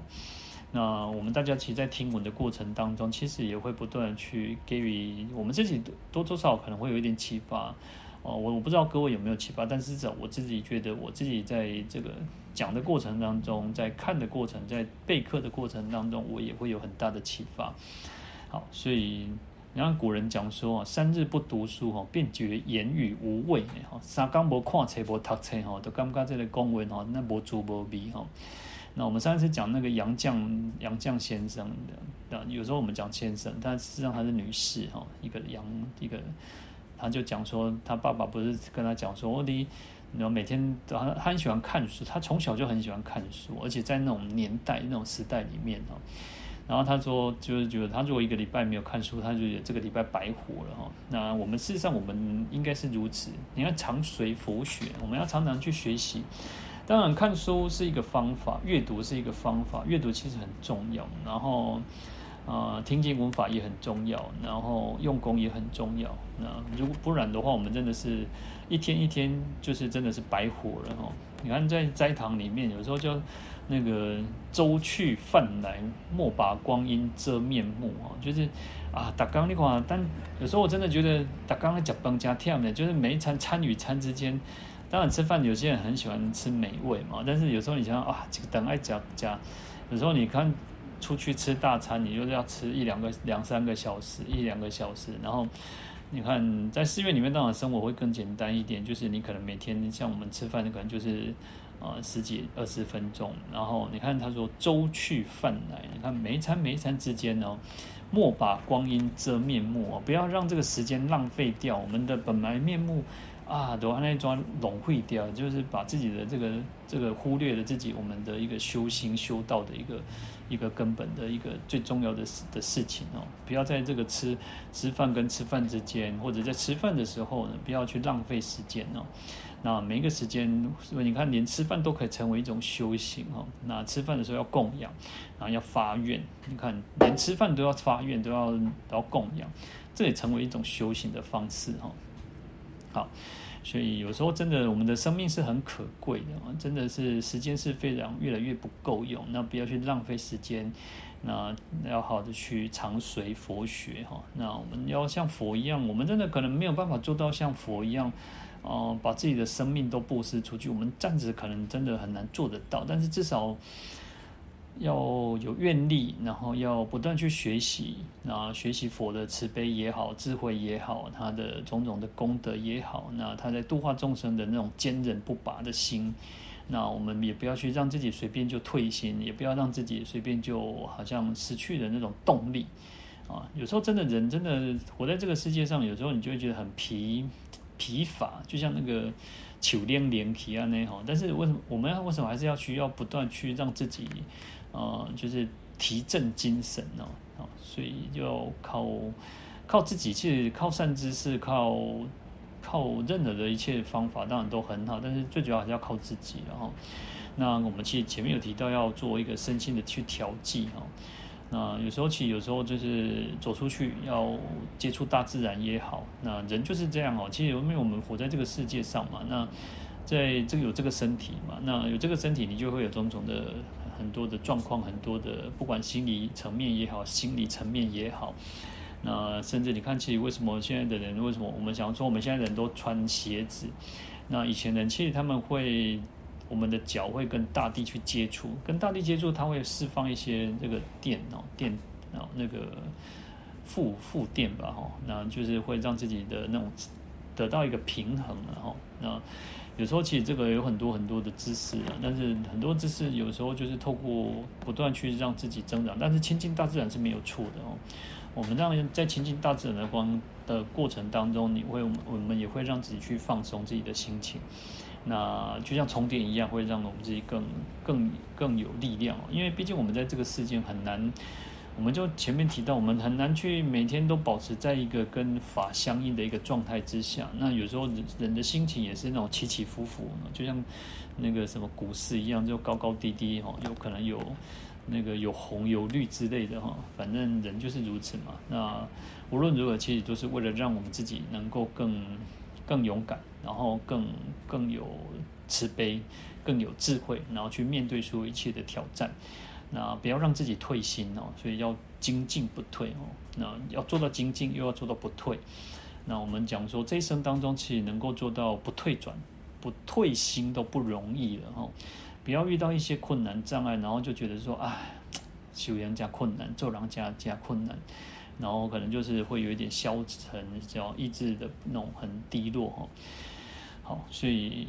那我们大家其实，在听闻的过程当中，其实也会不断去给予我们自己多多少少可能会有一点启发。哦，我我不知道各位有没有启发，但是至少我自己觉得，我自己在这个讲的过程当中，在看的过程，在备课的过程当中，我也会有很大的启发。好，所以你看古人讲说啊，三日不读书哈，便觉言语无味哈，三更无看册无读册哈，都感觉这个公文哈，那无足无味哈。那我们上次讲那个杨绛杨绛先生的，有时候我们讲先生，但实际上她是女士哈，一个杨一个。他就讲说，他爸爸不是跟他讲说，我的，然后每天他他很喜欢看书，他从小就很喜欢看书，而且在那种年代、那种时代里面哈，然后他说，就是觉得他如果一个礼拜没有看书，他就觉得这个礼拜白活了哈。那我们事实上我们应该是如此，你看常随佛学，我们要常常去学习。当然看书是一个方法，阅读是一个方法，阅读其实很重要。然后。呃，听经闻法也很重要，然后用功也很重要。那如果不然的话，我们真的是一天一天就是真的是白活了哈。你看在斋堂里面，有时候就那个舟去饭来，莫把光阴遮面目啊，就是啊，打刚那块。但有时候我真的觉得打刚的脚崩加跳的，就是每一餐餐与餐之间，当然吃饭有些人很喜欢吃美味嘛，但是有时候你想啊，这个等爱加加，有时候你看。出去吃大餐，你就是要吃一两个、两三个小时，一两个小时。然后你看，在寺院里面，当然生活会更简单一点，就是你可能每天像我们吃饭，可能就是呃十几二十分钟。然后你看他说“粥去饭来”，你看每一餐每一餐之间哦，莫把光阴遮面目哦，不要让这个时间浪费掉我们的本来面目啊，都按那桩浪费掉，就是把自己的这个这个忽略了自己我们的一个修心修道的一个。一个根本的一个最重要的事的事情哦，不要在这个吃吃饭跟吃饭之间，或者在吃饭的时候呢，不要去浪费时间哦。那每一个时间，你看连吃饭都可以成为一种修行哦。那吃饭的时候要供养，然后要发愿，你看连吃饭都要发愿，都要都要供养，这也成为一种修行的方式哈。好。所以有时候真的，我们的生命是很可贵的啊！真的是时间是非常越来越不够用，那不要去浪费时间，那要好的去常随佛学哈。那我们要像佛一样，我们真的可能没有办法做到像佛一样，哦，把自己的生命都布施出去，我们暂时可能真的很难做得到，但是至少。要有愿力，然后要不断去学习，那学习佛的慈悲也好，智慧也好，他的种种的功德也好，那他在度化众生的那种坚韧不拔的心，那我们也不要去让自己随便就退心，也不要让自己随便就好像失去了那种动力啊。有时候真的人真的活在这个世界上，有时候你就会觉得很疲疲乏，就像那个球练连体啊那样。但是为什么我们为什么还是要需要不断去让自己？呃，就是提振精神哦，啊，所以就要靠靠自己，其实靠善知识，靠靠任何的一切方法，当然都很好，但是最主要还是要靠自己，然后，那我们其实前面有提到要做一个身心的去调剂哈，那有时候其实有时候就是走出去要接触大自然也好，那人就是这样哦，其实因为我们活在这个世界上嘛，那在这个有这个身体嘛，那有这个身体，你就会有种种的。很多的状况，很多的，不管心理层面也好，心理层面也好，那甚至你看，其实为什么现在的人，为什么我们想要说，我们现在人都穿鞋子？那以前人其实他们会，我们的脚会跟大地去接触，跟大地接触，它会释放一些这个电哦，电哦，那个负负电吧，哈，那就是会让自己的那种得到一个平衡，然后那。有时候其实这个有很多很多的知识啊，但是很多知识有时候就是透过不断去让自己增长，但是亲近大自然是没有错的哦。我们让在亲近大自然的光的过程当中，你会我们也会让自己去放松自己的心情，那就像充电一样，会让我们自己更更更有力量。因为毕竟我们在这个世界很难。我们就前面提到，我们很难去每天都保持在一个跟法相应的一个状态之下。那有时候人的心情也是那种起起伏伏，就像那个什么股市一样，就高高低低哈，有可能有那个有红有绿之类的哈。反正人就是如此嘛。那无论如何，其实都是为了让我们自己能够更更勇敢，然后更更有慈悲，更有智慧，然后去面对所有一切的挑战。那不要让自己退心哦，所以要精进不退哦。那要做到精进，又要做到不退。那我们讲说，这一生当中，其实能够做到不退转、不退心都不容易了哈。不要遇到一些困难障碍，然后就觉得说，哎，修人家困难，做人家加困难，然后可能就是会有一点消沉，叫意志的那种很低落哈。好，所以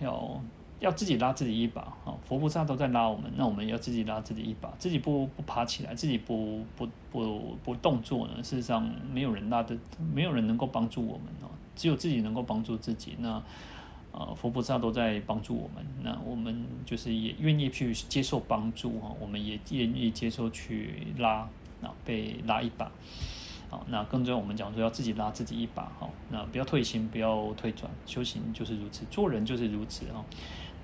要。要自己拉自己一把啊！佛菩萨都在拉我们，那我们要自己拉自己一把。自己不不爬起来，自己不不不不动作呢？事实上，没有人拉的，没有人能够帮助我们哦。只有自己能够帮助自己。那啊，佛菩萨都在帮助我们。那我们就是也愿意去接受帮助哈，我们也愿意接受去拉啊，被拉一把。好，那更重要，我们讲说要自己拉自己一把哈。那不要退心，不要退转，修行就是如此，做人就是如此啊。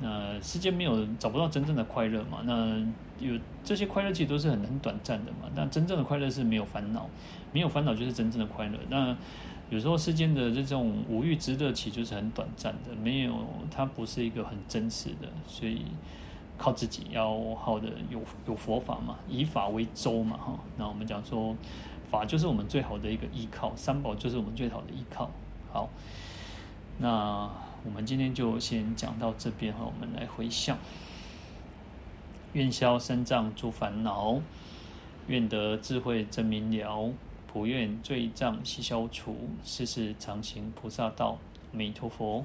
那世间没有找不到真正的快乐嘛？那有这些快乐其实都是很很短暂的嘛。但真正的快乐是没有烦恼，没有烦恼就是真正的快乐。那有时候世间的这种五欲之乐其实就是很短暂的，没有它不是一个很真实的。所以靠自己要好的有有佛法嘛，以法为舟嘛哈。那我们讲说法就是我们最好的一个依靠，三宝就是我们最好的依靠。好，那。我们今天就先讲到这边哈，我们来回向，愿消三障诸烦恼，愿得智慧真明了，普愿罪障悉消除，世世常行菩萨道，阿弥陀佛。